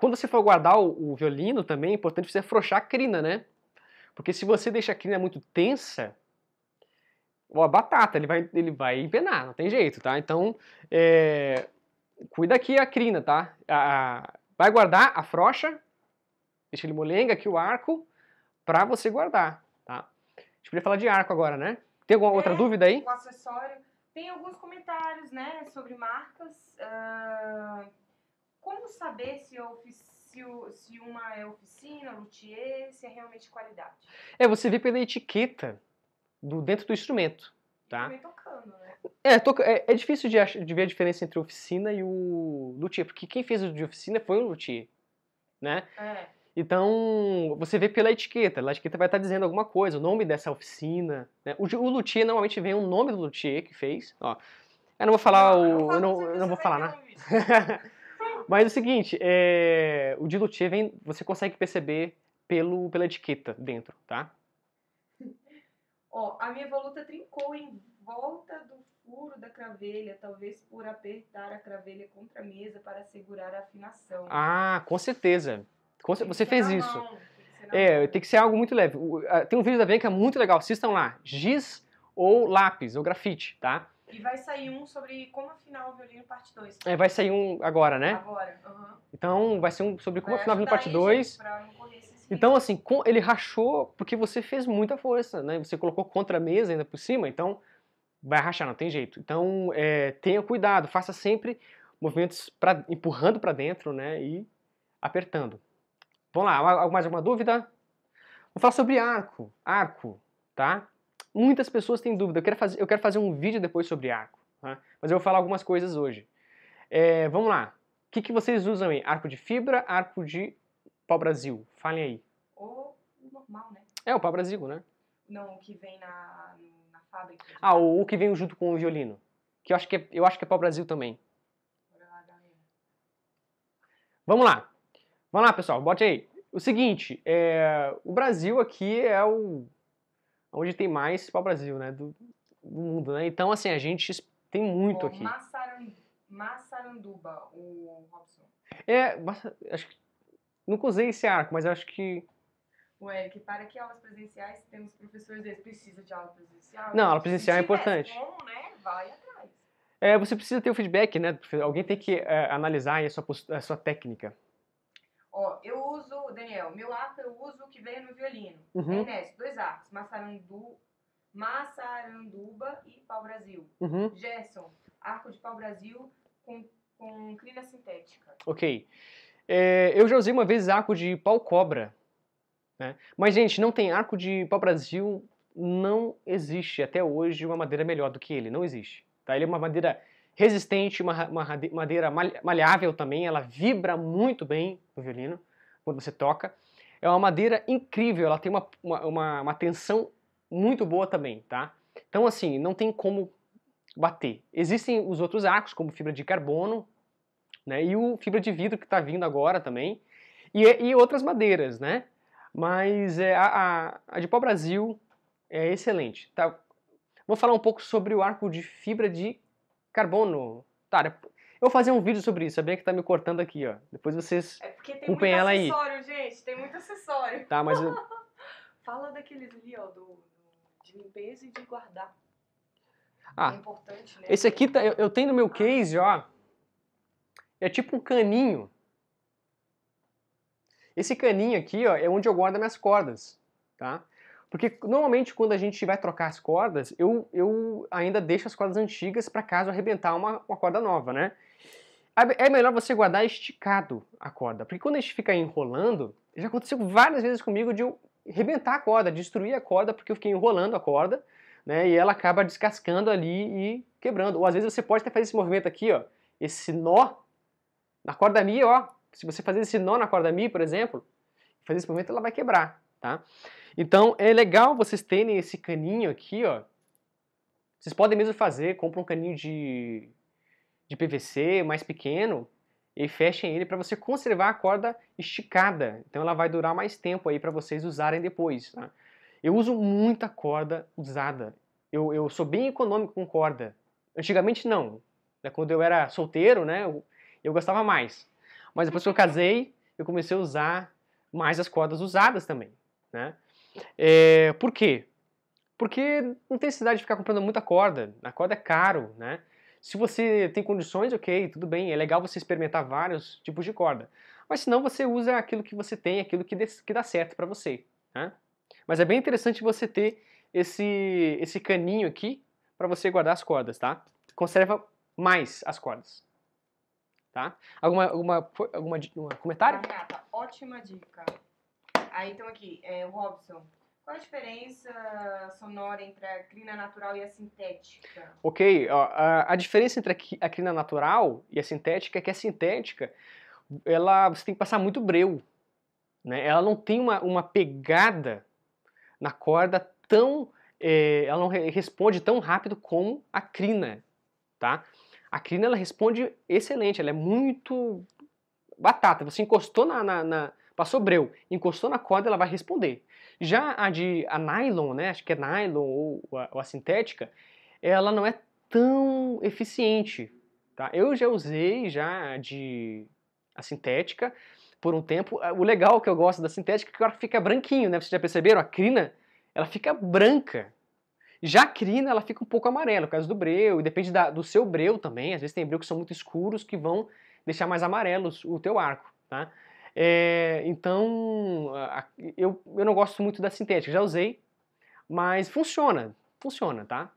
Quando você for guardar o, o violino também é importante você afrouxar a crina, né? Porque se você deixa a crina muito tensa, ó, a batata, ele vai, ele vai empenar, não tem jeito, tá? Então, é, cuida aqui a crina, tá? A- a- vai guardar, afrouxa, deixa ele molenga aqui o arco, pra você guardar, tá? A gente podia falar de arco agora, né? Tem alguma outra É. dúvida aí? O acessório. Tem alguns comentários, né, sobre marcas. Ah, como saber se, a ofi- se, o- se uma é oficina, luthier, se é realmente qualidade? É, você vê pela etiqueta do, dentro do instrumento, tá? Também tocando, né? É, toca- é, é difícil de, ach- de ver a diferença entre oficina e o luthier, porque quem fez o de oficina foi um luthier, né? É. Então, você vê pela etiqueta, a etiqueta vai estar dizendo alguma coisa, o nome dessa oficina, né? O, o luthier normalmente vem o nome do luthier que fez, ó. Eu não vou falar o... Eu não, eu não vou falar, vai Mas é o seguinte, é, o de luthier vem, você consegue perceber pelo, pela etiqueta dentro, tá? Ó, a minha voluta trincou em volta do furo da cravelha, talvez por apertar a cravelha contra a mesa para segurar a afinação. Ah, com certeza. Com você fez isso. mão, tem que ser na É, mão. tem que ser algo muito leve. Tem um vídeo da Bianca muito legal, assistam lá. Giz ou lápis, ou grafite, tá? E vai sair um sobre como afinar o violino parte 2. É, vai sair um agora, né? Agora. aham. Então vai ser um sobre como Vai afinar no ajudar parte aí, 2. gente, pra não correr esses Então, assim, com- ele rachou porque você fez muita força, né? Você colocou contra a mesa ainda por cima, então vai rachar, não tem jeito. Então, é, tenha cuidado, faça sempre movimentos pra, empurrando para dentro, né? E apertando. Vamos lá, mais alguma dúvida? Vou falar sobre arco. Arco, tá? Muitas pessoas têm dúvida. Eu quero fazer, eu quero fazer um vídeo depois sobre arco, tá? mas eu vou falar algumas coisas hoje. É, vamos lá. O que, que vocês usam aí? Arco de fibra, arco de pau-brasil? Falem aí. Ou o normal, né? É o pau-brasil, né? Não, o que vem na, na fábrica. Ah, o, o que vem junto com o violino. Que eu acho que é, eu acho que é pau-brasil também. Galera. Vamos lá. Vamos lá, pessoal. Bote aí. O seguinte, é, o Brasil aqui é o onde tem mais pau-brasil, né? Do, do mundo, né? Então, assim, a gente tem muito Ó, aqui. Massaran- Massaranduba, o Robson. É, acho que nunca usei esse arco, mas acho que O Eric, para que aulas presenciais temos professores deles? Precisa de aula presencial? Não, aula presencial é importante. Como, né? Vai atrás. é, você precisa ter o feedback, né? Alguém tem que é, analisar aí a sua, a sua técnica. Ó, eu uso, Daniel, meu arco eu uso o que veio no violino. Uhum. Ernesto, dois arcos, Massarandu, Massaranduba e pau-brasil. Uhum. Gerson, arco de pau-brasil com, com crina sintética. Ok. É, eu já usei uma vez arco de pau-cobra. Né? Mas, gente, não tem arco de pau-brasil. Não existe até hoje uma madeira melhor do que ele. Não existe. Tá? Ele é uma madeira resistente, uma, uma madeira mal- maleável também. Ela vibra muito bem no violino quando você toca. É uma madeira incrível. Ela tem uma, uma, uma, uma tensão muito boa também. Tá? Então, assim, não tem como bater. Existem os outros arcos, como fibra de carbono, né? E o fibra de vidro que está vindo agora também. E, e outras madeiras, né? Mas é, a, a, a de pau-brasil é excelente. Tá? Vou falar um pouco sobre o arco de fibra de carbono. Tá, eu vou fazer um vídeo sobre isso. A Bianca tá me cortando aqui, ó. Depois vocês É porque tem muito ela aí. acessório, gente. Tem muito acessório. Tá, mas eu- Fala daqueles ali, ó, do- de limpeza e de guardar. Ah, é importante, né? esse aqui tá, eu, eu tenho no meu case, ó. É tipo um caninho. Esse caninho aqui, ó, é onde eu guardo minhas cordas, tá? Porque normalmente quando a gente vai trocar as cordas, eu, eu ainda deixo as cordas antigas para caso arrebentar uma, uma corda nova, né? É é melhor você guardar esticado a corda, porque quando a gente fica enrolando, já aconteceu várias vezes comigo de eu arrebentar a corda, destruir a corda, porque eu fiquei enrolando a corda, né? E ela acaba descascando ali e quebrando. Ou às vezes você pode até fazer esse movimento aqui, ó, esse nó na corda Mi, ó. Se você fazer esse nó na corda Mi, por exemplo, fazer esse movimento, ela vai quebrar, tá? Então é legal vocês terem esse caninho aqui, ó. Vocês podem mesmo fazer, compra um caninho de, de PVC mais pequeno e fechem ele para você conservar a corda esticada. Então ela vai durar mais tempo aí para vocês usarem depois, tá? Eu uso muita corda usada. Eu, eu sou bem econômico com corda. Antigamente não. Né, Quando eu era solteiro, né, eu, eu gostava mais. Mas depois que eu casei, eu comecei a usar mais as cordas usadas também. Né? É, por quê? Porque não tem necessidade de ficar comprando muita corda. A corda é caro, né? Se você tem condições, ok, tudo bem. É legal você experimentar vários tipos de corda. Mas senão você usa aquilo que você tem, aquilo que, que dá certo para você. Né? Mas é bem interessante você ter esse, esse caninho aqui para você guardar as cordas, tá? Conserva mais as cordas. Tá? Alguma, alguma, alguma, um comentário? Renata, ótima dica. Aí então aqui, é, o Robson. Qual a diferença sonora entre a crina natural e a sintética? Ok, a, diferença entre a a crina natural e a sintética é que a sintética, ela, você tem que passar muito breu. Né? Ela não tem uma, uma pegada na corda tão. eh, ela não re- responde tão rápido como a crina. Tá? A crina ela responde excelente, ela é muito batata. Você encostou na, na- na- passou breu, encostou na corda, ela vai responder. Já a de a nylon, né? Acho que é nylon ou a, ou a sintética, ela não é tão eficiente. Tá? Eu já usei já a de a sintética por um tempo. Ah, O legal que eu gosto da sintética é que ela fica branquinho, né? Vocês já perceberam? A crina, ela fica branca. Já a crina, ela fica um pouco amarela, por causa do breu, e depende da- do seu breu também. Às vezes tem breu que são muito escuros que vão deixar mais amarelos o teu arco, tá? É, então, a- eu, eu não gosto muito da sintética, já usei, mas funciona, funciona, tá?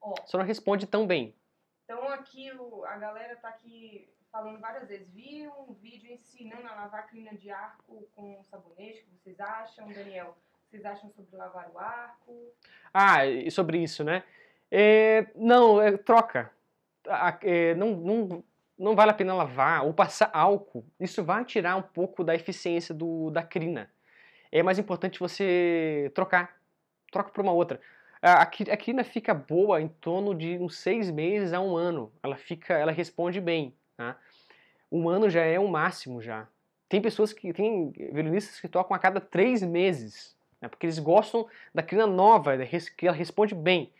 Ó, Só não responde tão bem. então aqui o- a galera tá aqui falando várias vezes. Vi um vídeo ensinando a lavar crina de arco com sabonete. O que vocês acham, Daniel? Vocês acham sobre lavar o arco? Ah, e sobre isso, né? É, não, é, troca. É, não, não, não vale a pena lavar ou passar álcool. Isso vai tirar um pouco da eficiência do, da crina. É mais importante você trocar. Troca por uma outra. A, a cri- a crina fica boa em torno de uns seis meses a um ano. Ela fica, ela responde bem. Tá? Um ano já é o máximo já. Tem pessoas que tem violinistas que tocam a cada três meses, né? porque eles gostam da crina nova, res- que ela responde bem.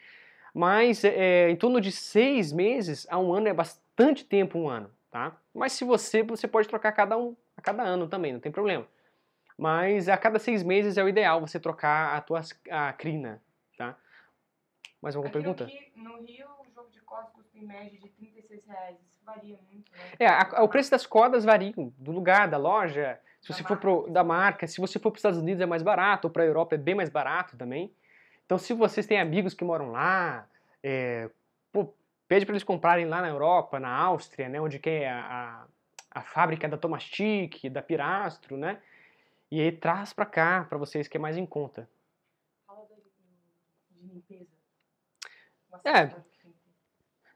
Mas é, em torno de seis meses a um ano é bastante tempo, um ano, tá? Mas se você, você pode trocar cada, um, a cada ano também, não tem problema. Mas a cada seis meses é o ideal você trocar a tua a crina, tá? Mais alguma Aqui pergunta? No Rio, o jogo de cordas custa em média de 36 reais. Isso varia muito, né? É, a- o preço das cordas varia do lugar, da loja, se Da você for marca. pro, da marca, se você for para os Estados Unidos é mais barato, ou para a Europa é bem mais barato também. Então, se vocês têm amigos que moram lá, é, pô, pede para eles comprarem lá na Europa, na Áustria, né, onde é a, a, a fábrica da Tomastic, da Pirastro, né? E aí traz para cá, para vocês que é mais em conta. Fala de limpeza. É.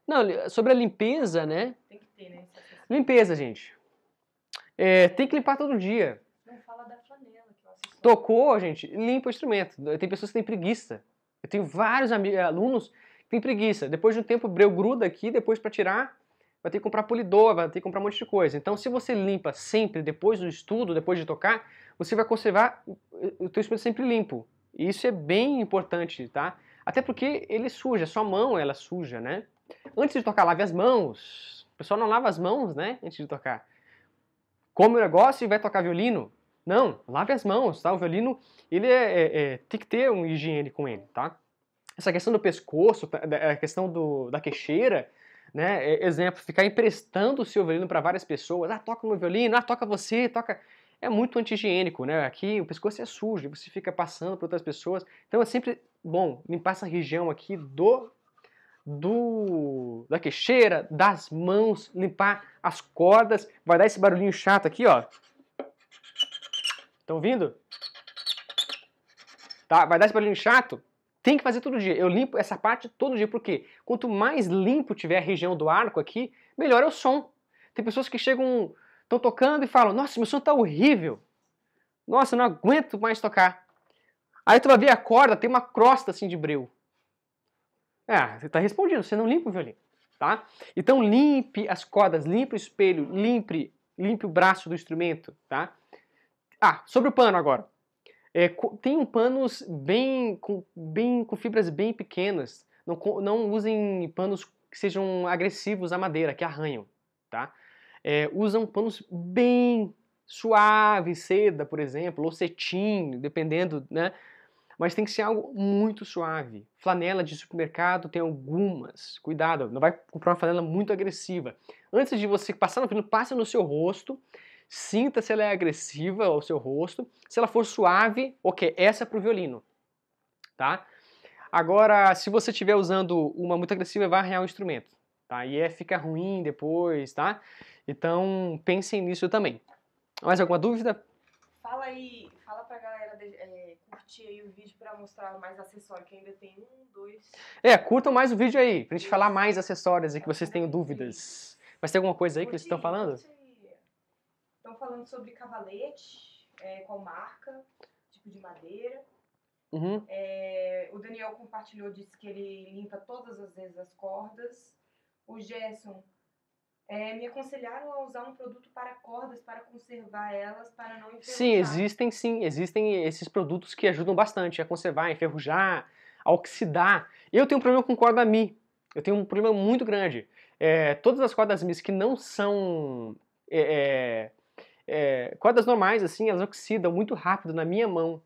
Não, sobre a limpeza, né? Tem que ter, né? Limpeza, gente. É, tem que limpar todo dia. Não fala da flanela, que é o acessório. Tocou, gente, limpa o instrumento. Tem pessoas que têm preguiça. Eu tenho vários ami- alunos que têm preguiça. Depois de um tempo, o breu gruda aqui, depois para tirar, vai ter que comprar polidor, vai ter que comprar um monte de coisa. Então, se você limpa sempre depois do estudo, depois de tocar, você vai conservar o teu instrumento sempre limpo. E isso é bem importante, tá? Até porque ele suja, sua mão ela suja, né? Antes de tocar, lave as mãos. O pessoal não lava as mãos, né? Antes de tocar. Come o negócio e vai tocar violino. Não, lave as mãos, tá? O violino, ele é, é, é, tem que ter um higiene com ele, tá? Essa questão do pescoço, a questão do, da queixeira, né? É, exemplo, ficar emprestando o seu violino para várias pessoas. Ah, toca o meu violino, ah, toca você, toca. É muito anti-higiênico, né? Aqui o pescoço é sujo, você fica passando para outras pessoas. Então é sempre bom limpar essa região aqui do do da queixeira, das mãos, limpar as cordas, vai dar esse barulhinho chato aqui, ó. Estão ouvindo? Tá? Vai dar esse barulhinho chato? Tem que fazer todo dia. Eu limpo essa parte todo dia, porque quanto mais limpo tiver a região do arco aqui, melhor é o som. Tem pessoas que chegam, estão tocando e falam: Nossa, meu som tá horrível. Nossa, não aguento mais tocar. Aí tu vai ver a corda, tem uma crosta assim de breu. É, você está respondido, você não limpa o violino, tá? Então limpe as cordas, limpe o espelho, limpe, limpe o braço do instrumento, tá? Ah, sobre o pano agora. É, tem panos bem com, bem com fibras bem pequenas. Não, não usem panos que sejam agressivos à madeira, que arranham, tá? É, usam panos bem suaves, seda, por exemplo, ou cetim, dependendo, né? mas tem que ser algo muito suave. Flanela de supermercado tem algumas. Cuidado, não vai comprar uma flanela muito agressiva. Antes de você passar no violino, passe no seu rosto, sinta se ela é agressiva ao seu rosto. Se ela for suave, ok, essa é para o violino, tá? Agora, se você estiver usando uma muito agressiva, vai arranhar o instrumento, tá? E é, fica ruim depois, tá? Então, pensem nisso também. Mais alguma dúvida? Fala aí, fala pra galera de, é, curtir aí o vídeo para mostrar mais acessórios, que ainda tem um, dois. É, curtam mais o vídeo aí, pra gente falar mais acessórios e que vocês tenham dúvidas. Mas tem alguma coisa aí que eles estão falando? Estão falando sobre cavalete, é, qual marca, tipo de madeira. Uhum. É, o Daniel compartilhou, disse que ele limpa todas as vezes as cordas. O Gerson é, me aconselharam a usar um produto para cordas para conservar elas, para não enferrujar. Sim, existem sim, existem esses produtos que ajudam bastante a conservar, a enferrujar, a oxidar. Eu tenho um problema com corda Mi. Eu tenho um problema muito grande. É, todas as cordas Mi que não são é, é, é, cordas normais, assim, elas oxidam muito rápido na minha mão.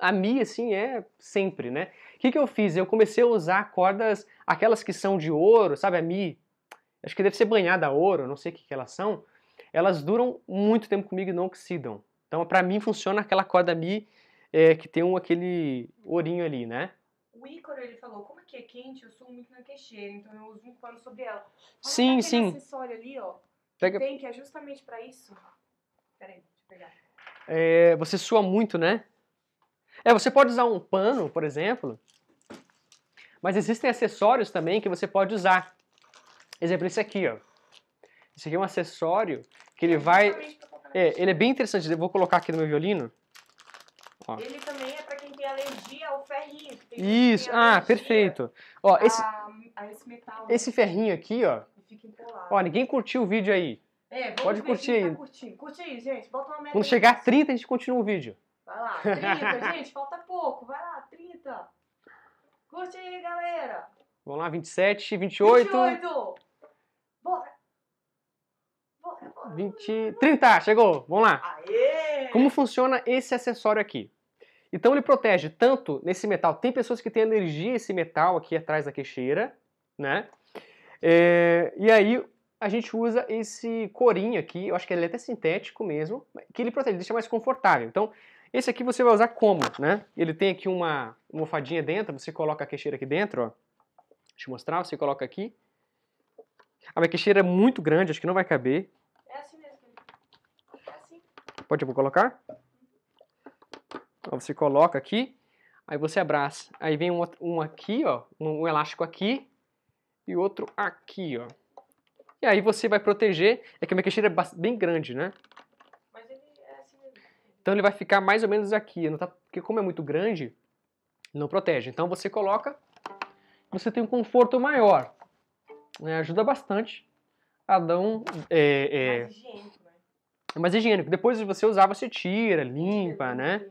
A Mi, assim, é sempre, né? O que, que eu fiz? Eu comecei a usar cordas, aquelas que são de ouro, sabe? A Mi acho que deve ser banhada a ouro, não sei o que, que elas são, elas duram muito tempo comigo e não oxidam. Então, para mim, funciona aquela corda Mi é, que tem um, aquele ourinho ali, né? O Ícaro, ele falou, como aqui é quente, eu sou muito na queixeira, então eu uso um pano sobre ela. Fala sim, sim. acessório ali, ó, Pega... tem, que é justamente para isso. Peraí, deixa eu pegar. É, você sua muito, né? É, você pode usar um pano, por exemplo, mas existem acessórios também que você pode usar. Exemplo, esse aqui, ó. Esse aqui é um acessório que ele vai... É, ele é bem interessante. Eu vou colocar aqui no meu violino. Ó. Ele também é para quem tem alergia ao ferrinho. Isso, ah, perfeito. Ó, esse, a, a esse, metal, né? esse ferrinho aqui, ó. Ó, ninguém curtiu o vídeo aí. É, Pode curtir aí. Tá Curte aí, gente. Bota uma meta Quando chegar a 30, a gente continua o vídeo. Vai lá, 30, gente. Falta pouco. Vai lá, 30. Curte aí, galera. Vamos lá, 27, 28. 28. Bora! Bora, bora! 20, 30, chegou! Vamos lá! Aê! Como funciona esse acessório aqui? Então ele protege tanto nesse metal, tem pessoas que têm alergia a esse metal aqui atrás da queixeira, né? É, e aí a gente usa esse corinho aqui, eu acho que ele é até sintético mesmo, que ele protege, deixa mais confortável. Então, esse aqui você vai usar como, né? Ele tem aqui uma almofadinha dentro, você coloca a queixeira aqui dentro, ó. Deixa eu mostrar, você coloca aqui, a minha queixeira é muito grande, acho que não vai caber. É assim mesmo. É assim. Pode, eu vou colocar? Ó, você coloca aqui, aí você abraça. Aí vem um, um aqui, ó, um, um elástico aqui e outro aqui, ó. E aí você vai proteger, é que a minha queixeira é bem grande, né? Mas ele é assim mesmo. Então ele vai ficar mais ou menos aqui, não tá, porque como é muito grande, não protege. Então você coloca, você tem um conforto maior né, ajuda bastante a dar um... É, é, mais higiênico, né? É mais higiênico. Depois de você usar, você tira, limpa, né?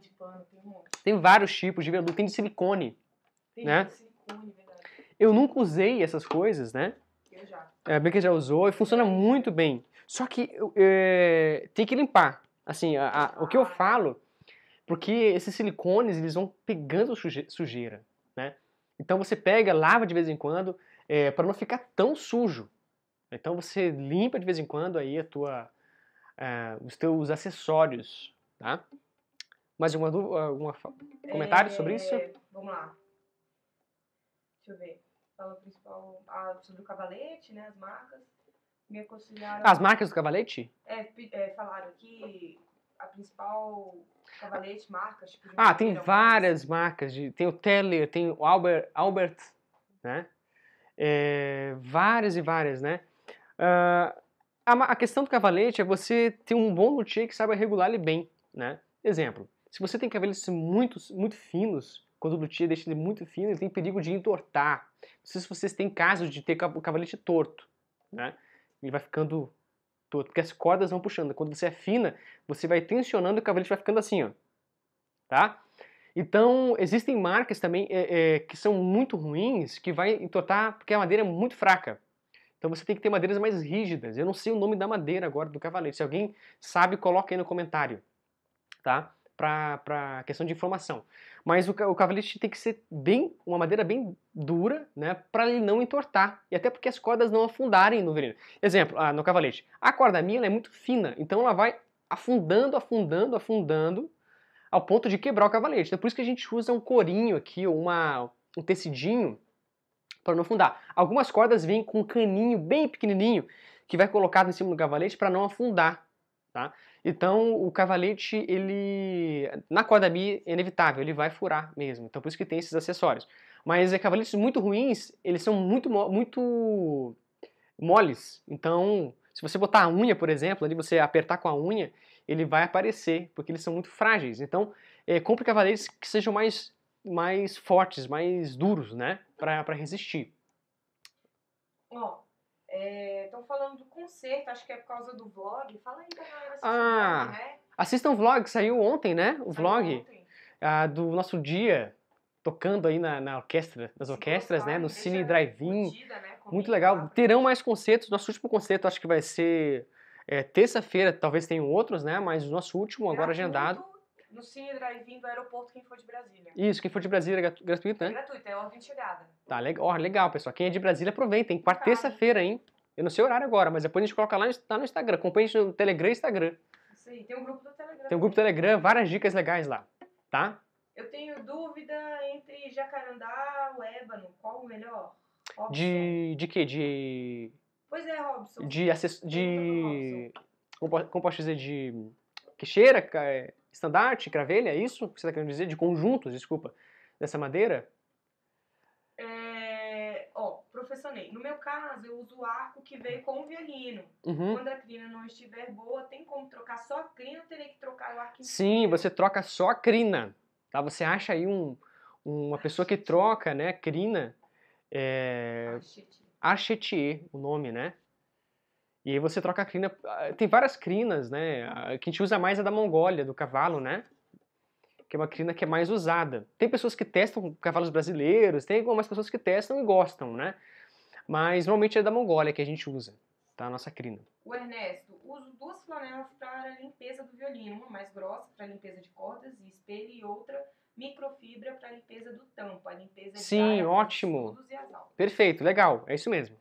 Tem vários tipos de veludo. Tem de silicone, tem né? De silicone. Verdade. Eu nunca usei essas coisas, né? Já. A Bianca já usou e funciona muito bem. Só que é, tem que limpar. Assim, a, a, o que eu falo, porque esses silicones, eles vão pegando suje, sujeira, né? Então você pega, lava de vez em quando, é, para não ficar tão sujo. Então você limpa de vez em quando aí a tua, é, os teus acessórios, tá? Mais alguma dúvida, algum comentário É, sobre isso? Vamos lá. Deixa eu ver. Principal. Ah, sobre o cavalete, né? As marcas. Me aconselharam. As marcas do cavalete? É, é, falaram que a principal cavalete, marcas. Tipo, Ah, tem várias marcas. De, tem o Teller, tem o Albert, Albert né? É, várias e várias, né? Ah, a, a questão do cavalete é você ter um bom luthier que saiba regular ele bem, né? Exemplo, se você tem cavaletes muito, muito finos, quando o luthier deixa ele muito fino, ele tem perigo de entortar. Não sei se vocês têm casos de ter o cavalete torto, né? Ele vai ficando torto, porque as cordas vão puxando. Quando você é fina, você vai tensionando e o cavalete vai ficando assim, ó. Tá? Então, existem marcas também é, é, que são muito ruins, que vai entortar porque a madeira é muito fraca. Então você tem que ter madeiras mais rígidas. Eu não sei o nome da madeira agora do cavalete. Se alguém sabe, coloca aí no comentário, tá? Para para questão de informação. Mas o, o cavalete tem que ser bem uma madeira bem dura, né? Para ele não entortar e até porque as cordas não afundarem no veneno. Exemplo, ah, no cavalete. A corda minha é muito fina, então ela vai afundando, afundando, afundando ao ponto de quebrar o cavalete. Então por isso que a gente usa um corinho aqui, ou uma, um tecidinho, para não afundar. Algumas cordas vêm com um caninho bem pequenininho que vai colocado em cima do cavalete para não afundar, tá? Então o cavalete, ele na corda bi é inevitável, ele vai furar mesmo. Então por isso que tem esses acessórios. Mas é, cavaletes muito ruins, eles são muito muito moles. Então se você botar a unha, por exemplo, ali você apertar com a unha, ele vai aparecer, porque eles são muito frágeis. Então é, compre cavaletes que sejam mais mais fortes, mais duros, né, para resistir. Ó, estão falando do concerto, acho que é por causa do vlog. Fala aí pra galera assistir Ah, o vlog, né? Assistam o vlog, saiu ontem, né? O Saiu vlog ontem. ah, do nosso dia tocando aí na, na orquestra, nas Se orquestras, né? No Cine Drive-In. né? Comenta Muito lá legal. Terão mais concertos. Nosso último concerto acho que vai ser é, terça-feira, talvez tenham outros, né? Mas o nosso último agora Gratuito agendado. No Cine Drive-In do aeroporto, quem for de Brasília. Isso, quem for de Brasília é gratu- gratuito, É né? gratuito, é ordem de chegada. Tá, legal, ó, legal, pessoal. Quem é de Brasília, aproveitem. Quarta, Tá. terça-feira, hein? Eu não sei o horário agora, mas depois a gente coloca lá no, tá no Instagram. Acompanhe a gente no Telegram e Instagram. Isso aí. Tem um grupo do Telegram. Tem um grupo do. Telegram, várias dicas legais lá, tá? Eu tenho dúvida entre Jacarandá ou Ébano. Qual o melhor? Robson. De, de quê? De Pois é, Robson. de acess... De po- como posso dizer de queixeira, estandarte, cravelha, é isso que você está querendo dizer? De conjuntos, desculpa, dessa madeira? É... No meu caso, eu uso o arco que veio com o violino. Uhum. Quando a crina não estiver boa, tem como trocar só a crina ou teria que trocar o arco Sim, você troca só a crina, tá? Você acha aí um, uma pessoa que troca, né, crina, é, Ah, shit. Archetier, o nome, né? E aí você troca a crina. ah, Tem várias crinas, né? A que a gente usa mais é a da Mongólia, do cavalo, né? Que é uma crina que é mais usada. Tem pessoas que testam cavalos brasileiros, tem algumas pessoas que testam e gostam, né? Mas normalmente é da Mongólia que a gente usa, tá? A nossa crina. O Ernesto, uso duas flanelas para limpeza do violino. Uma mais grossa para limpeza de cordas e espelho e outra microfibra para limpeza do tampo. A limpeza Sim, dos ótimo. e. Perfeito, legal, é isso mesmo.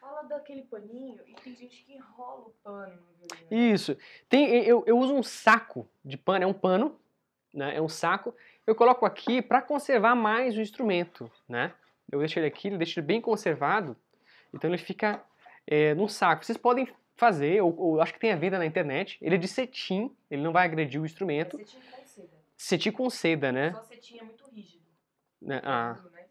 Fala daquele paninho e tem gente que enrola o pano no violino. Isso. Tem, eu, eu uso um saco de pano, é um pano, né? É um saco. Eu coloco aqui para conservar mais o instrumento, né? Eu deixo ele aqui, ele deixo ele bem conservado, então ele fica é, num saco. Vocês podem fazer, ou, ou acho que tem a venda na internet. Ele é de cetim, ele não vai agredir o instrumento. Cetim com seda. Cetim com seda, né? Só cetim é muito rígido. Né? Ah. Né?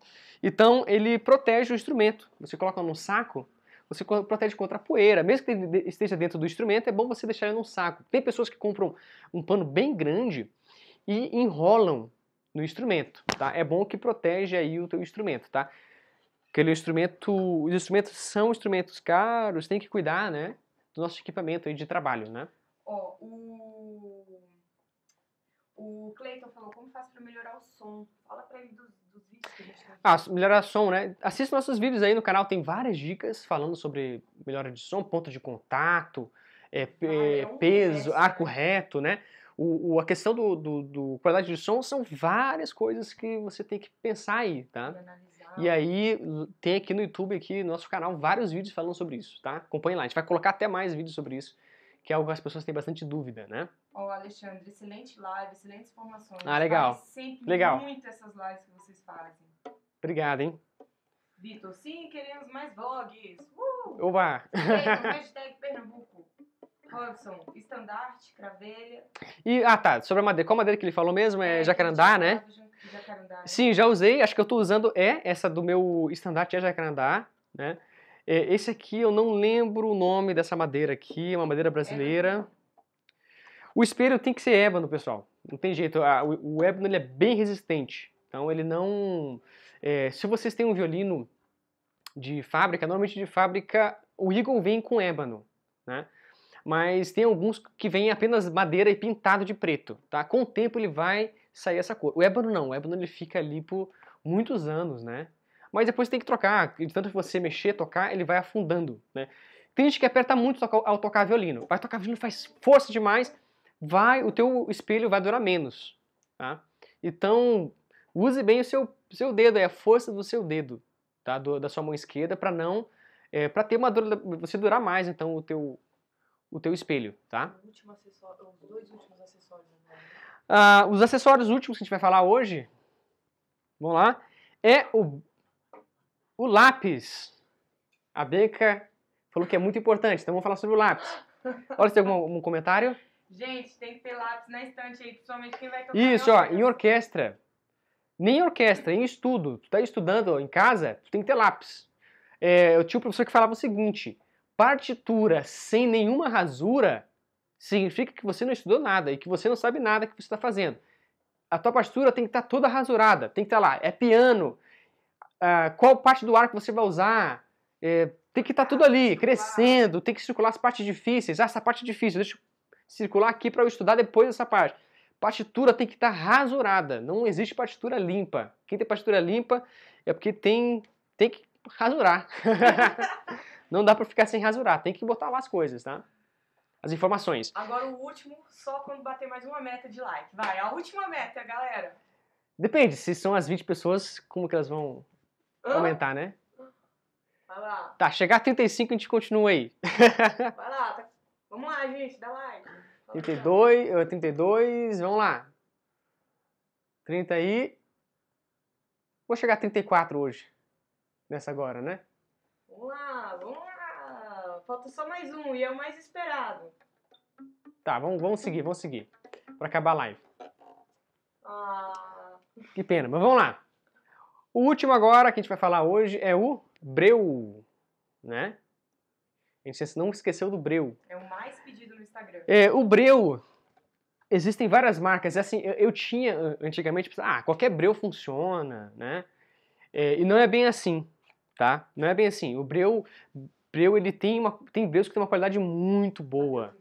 Então ele protege o instrumento. Você coloca num saco, você protege contra a poeira. Mesmo que ele esteja dentro do instrumento, é bom você deixar ele num saco. Tem pessoas que compram um pano bem grande e enrolam no instrumento, tá? É bom que protege aí o teu instrumento, tá? Aquele instrumento, os instrumentos são instrumentos caros, tem que cuidar, né? Do nosso equipamento aí de trabalho, né? Ó, o. O Cleiton falou: como faz pra melhorar o som? Fala pra ele dos, dos vídeos Ah, melhorar som, né? Assista nossos vídeos aí no canal, tem várias dicas falando sobre melhora de som, ponto de contato, é, ah, é um peso, arco né? reto, né? O, o, a questão do, do, do, qualidade de som são várias coisas que você tem que pensar aí, tá? E aí tem aqui no YouTube, aqui no nosso canal, vários vídeos falando sobre isso, tá? Acompanhe lá, a gente vai colocar até mais vídeos sobre isso, que é algo que as pessoas têm bastante dúvida, né? Ó, oh, Alexandre, excelente live, excelentes informações. Ah, legal. Faz sempre legal. muito essas lives que vocês fazem. Obrigado, hein? Vitor, sim, queremos mais vlogs. Uh! Oba! hashtag Pernambuco. Robson, estandarte, cravelha. E, ah, tá. Sobre a madeira. Qual madeira que ele falou mesmo? É, é jacarandá, né? Jacarandá. Sim, já usei. Acho que eu estou usando é essa do meu estandarte é jacarandá, né? É, esse aqui eu não lembro o nome dessa madeira aqui, é uma madeira brasileira. O espelho tem que ser ébano, pessoal. Não tem jeito. O, o ébano ele é bem resistente. Então ele não. É, se vocês têm um violino de fábrica, normalmente de fábrica o Eagle vem com ébano, né? Mas tem alguns que vêm apenas madeira e pintado de preto, tá? Com o tempo ele vai sair essa cor. O ébano não, o ébano ele fica ali por muitos anos, né? Mas depois tem que trocar, de tanto que você mexer, tocar, ele vai afundando, né? Tem gente que aperta muito ao tocar violino. Vai tocar violino, faz força demais, vai, o teu espelho vai durar menos, tá? Então, use bem o seu, seu dedo, é a força do seu dedo, tá? Do, da sua mão esquerda para não, é, para ter uma você durar mais, então o teu o teu espelho, tá? os dois últimos acessórios. Né? Ah, os acessórios últimos que a gente vai falar hoje, vamos lá, é o, o lápis. A Beca falou que é muito importante, então vamos falar sobre o lápis. Olha se tem algum, algum comentário. Gente, tem que ter lápis na estante aí, principalmente quem vai tocar Isso, ó, em orquestra. Nem em orquestra, em estudo. Tu tá estudando em casa, tu tem que ter lápis. É, eu tinha um professor que falava o seguinte, partitura sem nenhuma rasura significa que você não estudou nada e que você não sabe nada que você está fazendo. A tua partitura tem que estar tá toda rasurada, tem que estar tá lá, é piano, uh, qual parte do ar que você vai usar, é, tem que estar tá tudo ali, crescendo, tem que circular as partes difíceis. Ah, essa parte é difícil, deixa eu circular aqui para eu estudar depois dessa parte. Partitura tem que estar rasurada, não existe partitura limpa. Quem tem partitura limpa é porque tem, tem que rasurar. Não dá para ficar sem rasurar, tem que botar lá as coisas, tá? As informações. Agora o último, só quando bater mais uma meta de like. Vai, a última meta, galera. Depende, se são as 20 pessoas, como que elas vão Hã? aumentar, né? Vai lá. Tá, chegar a 35 a gente continua aí. Vai lá, tá... vamos lá, gente, dá like. 32, 32, vamos lá. 30 aí. Vou chegar a 34 hoje. Nessa agora, né? Vamos lá, vamos lá. Falta só mais um e é o mais esperado. Tá, vamos, vamos seguir, vamos seguir. Pra acabar a live. Ah. Que pena, mas vamos lá. O último agora que a gente vai falar hoje é o Breu, né? A gente não esqueceu do Breu. É o mais pedido no Instagram. É, o Breu, existem várias marcas. Assim, eu, eu tinha antigamente, ah, qualquer Breu funciona, né? É, e não é bem assim tá? Não é bem assim. O breu, breu ele tem uma tem breus que tem uma qualidade muito boa.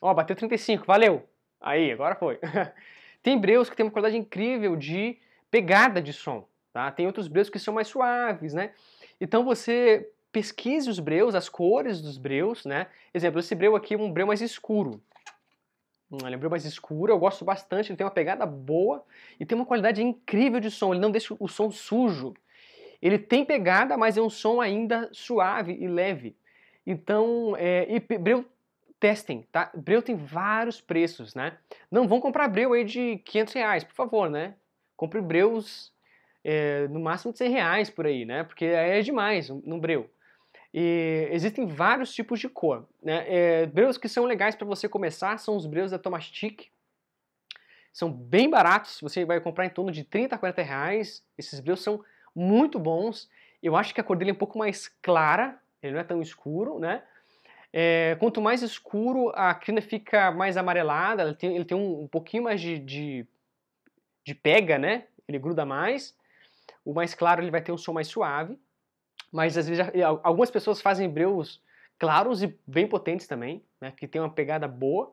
Ó, bateu 35, valeu. Aí, agora foi. tem breus que tem uma qualidade incrível de pegada de som, tá? Tem outros breus que são mais suaves, né? Então você pesquise os breus, as cores dos breus, né? Exemplo, esse breu aqui é um breu mais escuro. Ele é um breu mais escuro, eu gosto bastante, ele tem uma pegada boa e tem uma qualidade incrível de som, ele não deixa o som sujo. Ele tem pegada, mas é um som ainda suave e leve. Então, é, e Breu testem, tá? Breu tem vários preços, né? Não vão comprar Breu aí de 500 reais, por favor, né? Compre Breus é, no máximo de 100 reais por aí, né? Porque é demais no Breu. E existem vários tipos de cor. Né? É, breus que são legais para você começar são os breus da Tomastic. São bem baratos, você vai comprar em torno de 30 a 40 reais. Esses breus são muito bons. Eu acho que a cor dele é um pouco mais clara, ele não é tão escuro, né? É, quanto mais escuro, a crina fica mais amarelada, ele tem, ele tem um, um pouquinho mais de, de, de, pega, né? Ele gruda mais. O mais claro ele vai ter um som mais suave, mas às vezes algumas pessoas fazem breus claros e bem potentes também, né? Que tem uma pegada boa.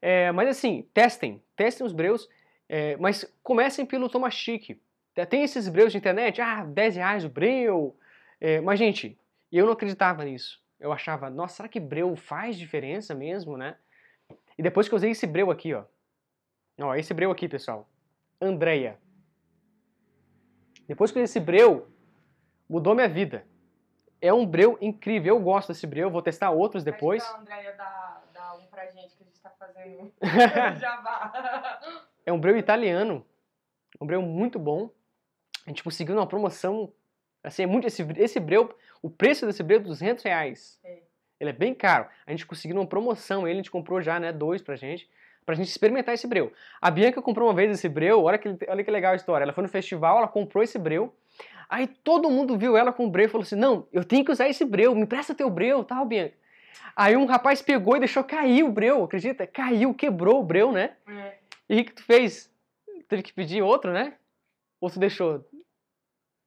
É, mas assim, testem, testem os breus, é, mas comecem pelo Chique. Tem esses breus de internet, ah, 10 reais o breu. É, mas, gente, eu não acreditava nisso. Eu achava, nossa, será que breu faz diferença mesmo, né? E depois que eu usei esse breu aqui, ó. Ó, esse breu aqui, pessoal. Andreia. Depois que eu usei esse breu, mudou minha vida. É um breu incrível. Eu gosto desse breu, vou testar outros depois. Acho que a Andrea dá, dá um pra gente que a gente tá fazendo é um breu italiano. Um breu muito bom. A gente conseguiu numa promoção. Assim, é muito, esse, esse breu, o preço desse breu é 200 reais. É. Ele é bem caro. A gente conseguiu numa promoção ele, a gente comprou já, né, dois pra gente, pra gente experimentar esse breu. A Bianca comprou uma vez esse breu, olha que, olha que legal a história. Ela foi no festival, ela comprou esse breu. Aí todo mundo viu ela com o breu e falou assim: Não, eu tenho que usar esse breu, me presta teu breu, tal, Bianca. Aí um rapaz pegou e deixou cair o breu, acredita? Caiu, quebrou o breu, né? É. E o que tu fez? Teve que pedir outro, né? Ou tu deixou?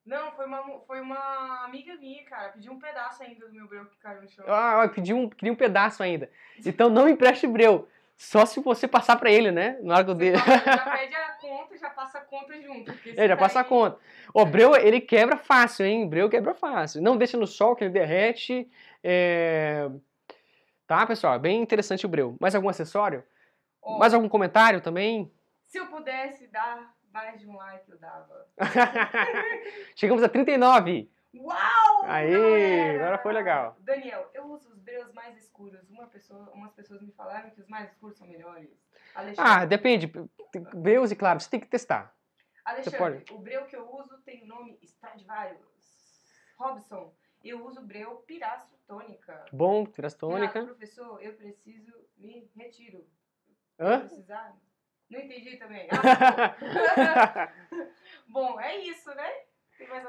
Não, foi uma, foi uma amiga minha, cara. Pediu um pedaço ainda do meu breu que caiu no chão. Ah, pediu um, queria um pedaço ainda. Então não empreste breu. Só se você passar pra ele, né? Na hora dele. Já pede a conta, já passa a conta junto. É, já passa a conta. O breu, ele quebra fácil, hein? Breu quebra fácil. Não deixa no sol que ele derrete. É... Tá, pessoal? É bem interessante o breu. Mais algum acessório? Oh. Mais algum comentário também? Se eu pudesse dar mais de um like, eu dava. Chegamos a 39. Uau! Aí, agora foi legal. Daniel, eu uso os breus mais escuros. Uma pessoa, umas pessoas me falaram que os mais escuros são melhores. Alexandre. Ah, depende. Breus, e claro, você tem que testar. Alexandre, o breu que eu uso tem o nome Stradivarius. Robson, eu uso breu pirastro tônica. Bom, pirastro tônica. Ah, professor, eu preciso me retiro. Hã? Precisar? Não entendi também. Ah, bom, é isso, né?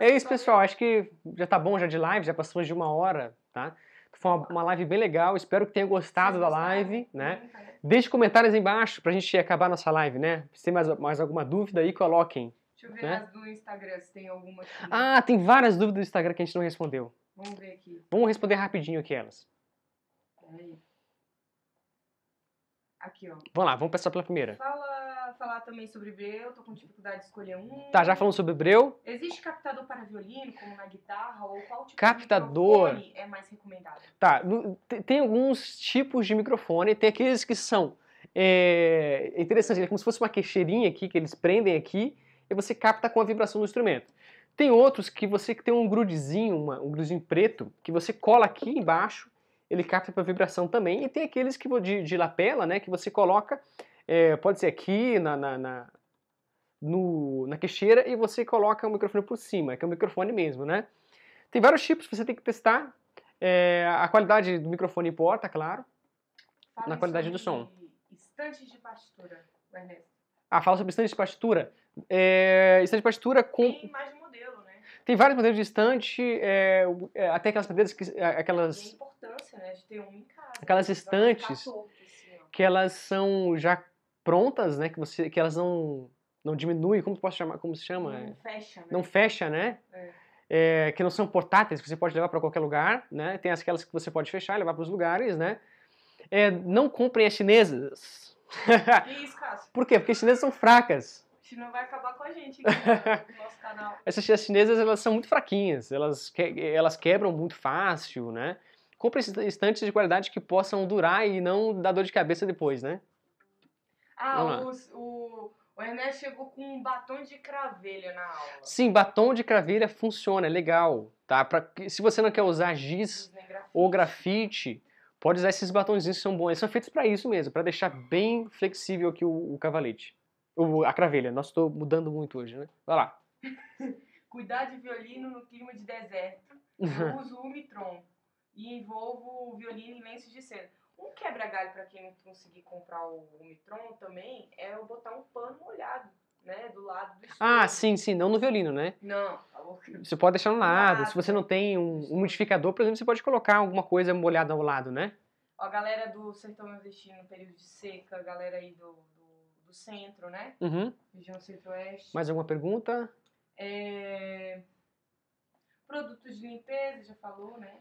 É isso, pessoal. Acho que já tá bom já de live, já passou de uma hora, tá? Foi uma, uma live bem legal. Espero que tenha gostado da live, né? Deixe comentários aí embaixo pra gente acabar nossa live, né? Se tem mais, mais alguma dúvida aí, coloquem. Deixa eu ver né? as do Instagram, se tem alguma aqui. Ah, tem várias dúvidas do Instagram que a gente não respondeu. Vamos ver aqui. Vamos responder rapidinho aqui elas. Peraí. Aqui, ó. Vamos lá, vamos passar pela primeira. Fala, falar também sobre Breu, tô com dificuldade de escolher um. Tá, já falamos sobre Breu. Existe captador para violino, como na guitarra, ou qual tipo captador. de microfone é mais recomendado? Tá, tem alguns tipos de microfone, tem aqueles que são é, é interessante, é como se fosse uma queixeirinha aqui, que eles prendem aqui, e você capta com a vibração do instrumento. Tem outros que você tem um grudezinho, uma, um grudezinho preto, que você cola aqui embaixo ele capta para vibração também. E tem aqueles que de, de lapela, né, que você coloca, é, pode ser aqui na, na, na, no, na queixeira, e você coloca o microfone por cima, que é o microfone mesmo, né? Tem vários tipos que você tem que testar. É, a qualidade do microfone importa, claro, fala na qualidade do som. Estantes de partitura, Ernesto. Ah, fala sobre estante de partitura. É, estante de partitura com... Tem mais? Tem vários modelos de estante, é, é até aquelas madeiras que... É, aquelas importância, né, de ter um em casa. Aquelas estantes assim, que elas são já prontas, né, que você que elas não não diminuem, como posso chamar, como se chama? Não fecha, né? Não fecha, né? É. É, que não são portáteis, que você pode levar para qualquer lugar, né? Tem aquelas que você pode fechar e levar para os lugares, né? É, não comprem as chinesas. Isso? Por quê? Porque as chinesas são fracas. Senão vai acabar com a gente aqui no nosso canal. Essas chinesas, elas são muito fraquinhas, elas, elas quebram muito fácil, né? compre estantes de qualidade que possam durar e não dar dor de cabeça depois, né? Ah, os, o, o Ernesto chegou com um batom de cravelha na aula. Sim, batom de cravelha funciona, é legal. Tá? Pra, se você não quer usar giz grafite. ou grafite, pode usar esses batonzinhos que são bons. Eles são feitos para isso mesmo, para deixar bem flexível aqui o, o cavalete. O, a cravelha. Nossa, estou mudando muito hoje, né? Vai lá. Cuidar de violino no clima de deserto. Eu uso o Mitron e envolvo o violino em lenços de seda. Um quebra-galho para quem não conseguir comprar o, o Mitron também é eu botar um pano molhado, né, do lado do Ah, sim, sim, não no violino, né? Não. Você pode deixar no lado. Se você não tem um umidificador, por exemplo, você pode colocar alguma coisa molhada ao lado, né? A galera do sertão nordestino, período de seca, a galera aí do centro, né? Uhum. Região centro-oeste. Mais alguma pergunta? É... Produtos de limpeza, já falou, né?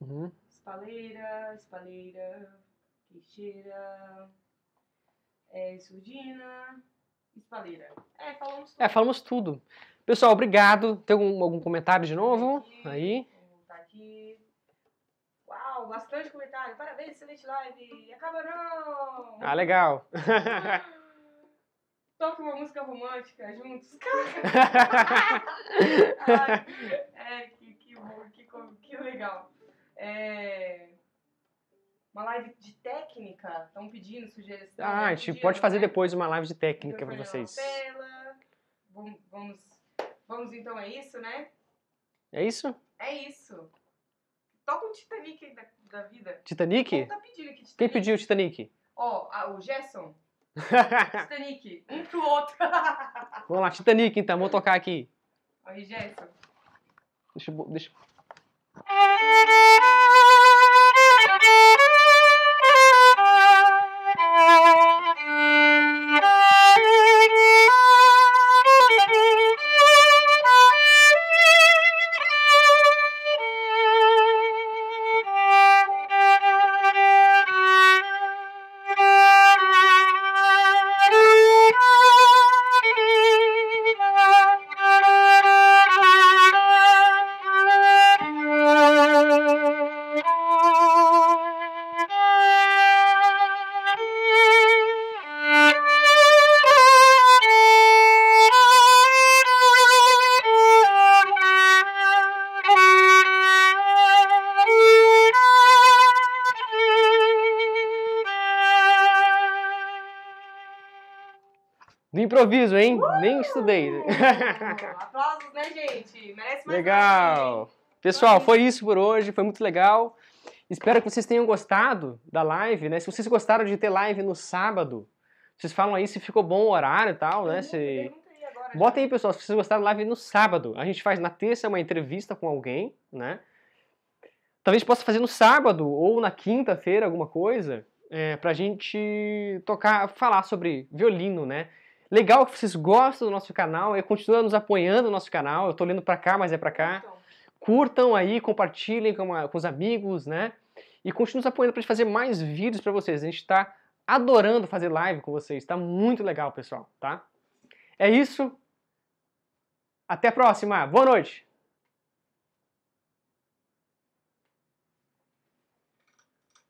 Uhum. Espaleira, espaleira, queixeira, é, surdina. Espalheira. É, falamos tudo. É, falamos tudo. Pessoal, obrigado. Tem algum, algum comentário de novo? Aqui, Aí. Tá aqui. Uau, bastante comentário. Parabéns, excelente live. Acaba não! Ah, legal. Toque uma música romântica juntos. Ai, é, que, que bom, que, que legal. É, uma live de técnica, estão pedindo sugestão. Ah, a gente pode fazer né? depois uma live de técnica na vocês. Vamos, vamos, vamos então, é isso, né? É isso? É isso. Toca um Titanic da, da vida. Titanic? tá pedindo aqui Titanic? Quem pediu o Titanic? Ó, ah, o Gerson. Titanic, um pro outro. Vamos lá, Titanic então, vou tocar aqui. Aí, Gerson. Deixa eu. Deixa... improviso, hein? Nem estudei. Aplausos, né, gente? Merece mais Legal. Pessoal, foi isso por hoje, foi muito legal. Espero que vocês tenham gostado da live, né? Se vocês gostaram de ter live no sábado, vocês falam aí se ficou bom o horário e tal, né? Se... Bota aí, pessoal, se vocês gostaram da live no sábado. A gente faz na terça uma entrevista com alguém, né? Talvez possa fazer no sábado ou na quinta-feira alguma coisa é, pra gente tocar, falar sobre violino, né? Legal que vocês gostam do nosso canal e continuam nos apoiando no nosso canal. Eu tô lendo pra cá, mas é pra cá. Então, Curtam aí, compartilhem com, a- com os amigos, né? E continuem nos apoiando pra gente fazer mais vídeos pra vocês. A gente tá adorando fazer live com vocês. Tá muito legal, pessoal, tá? É isso. Até a próxima. Boa noite.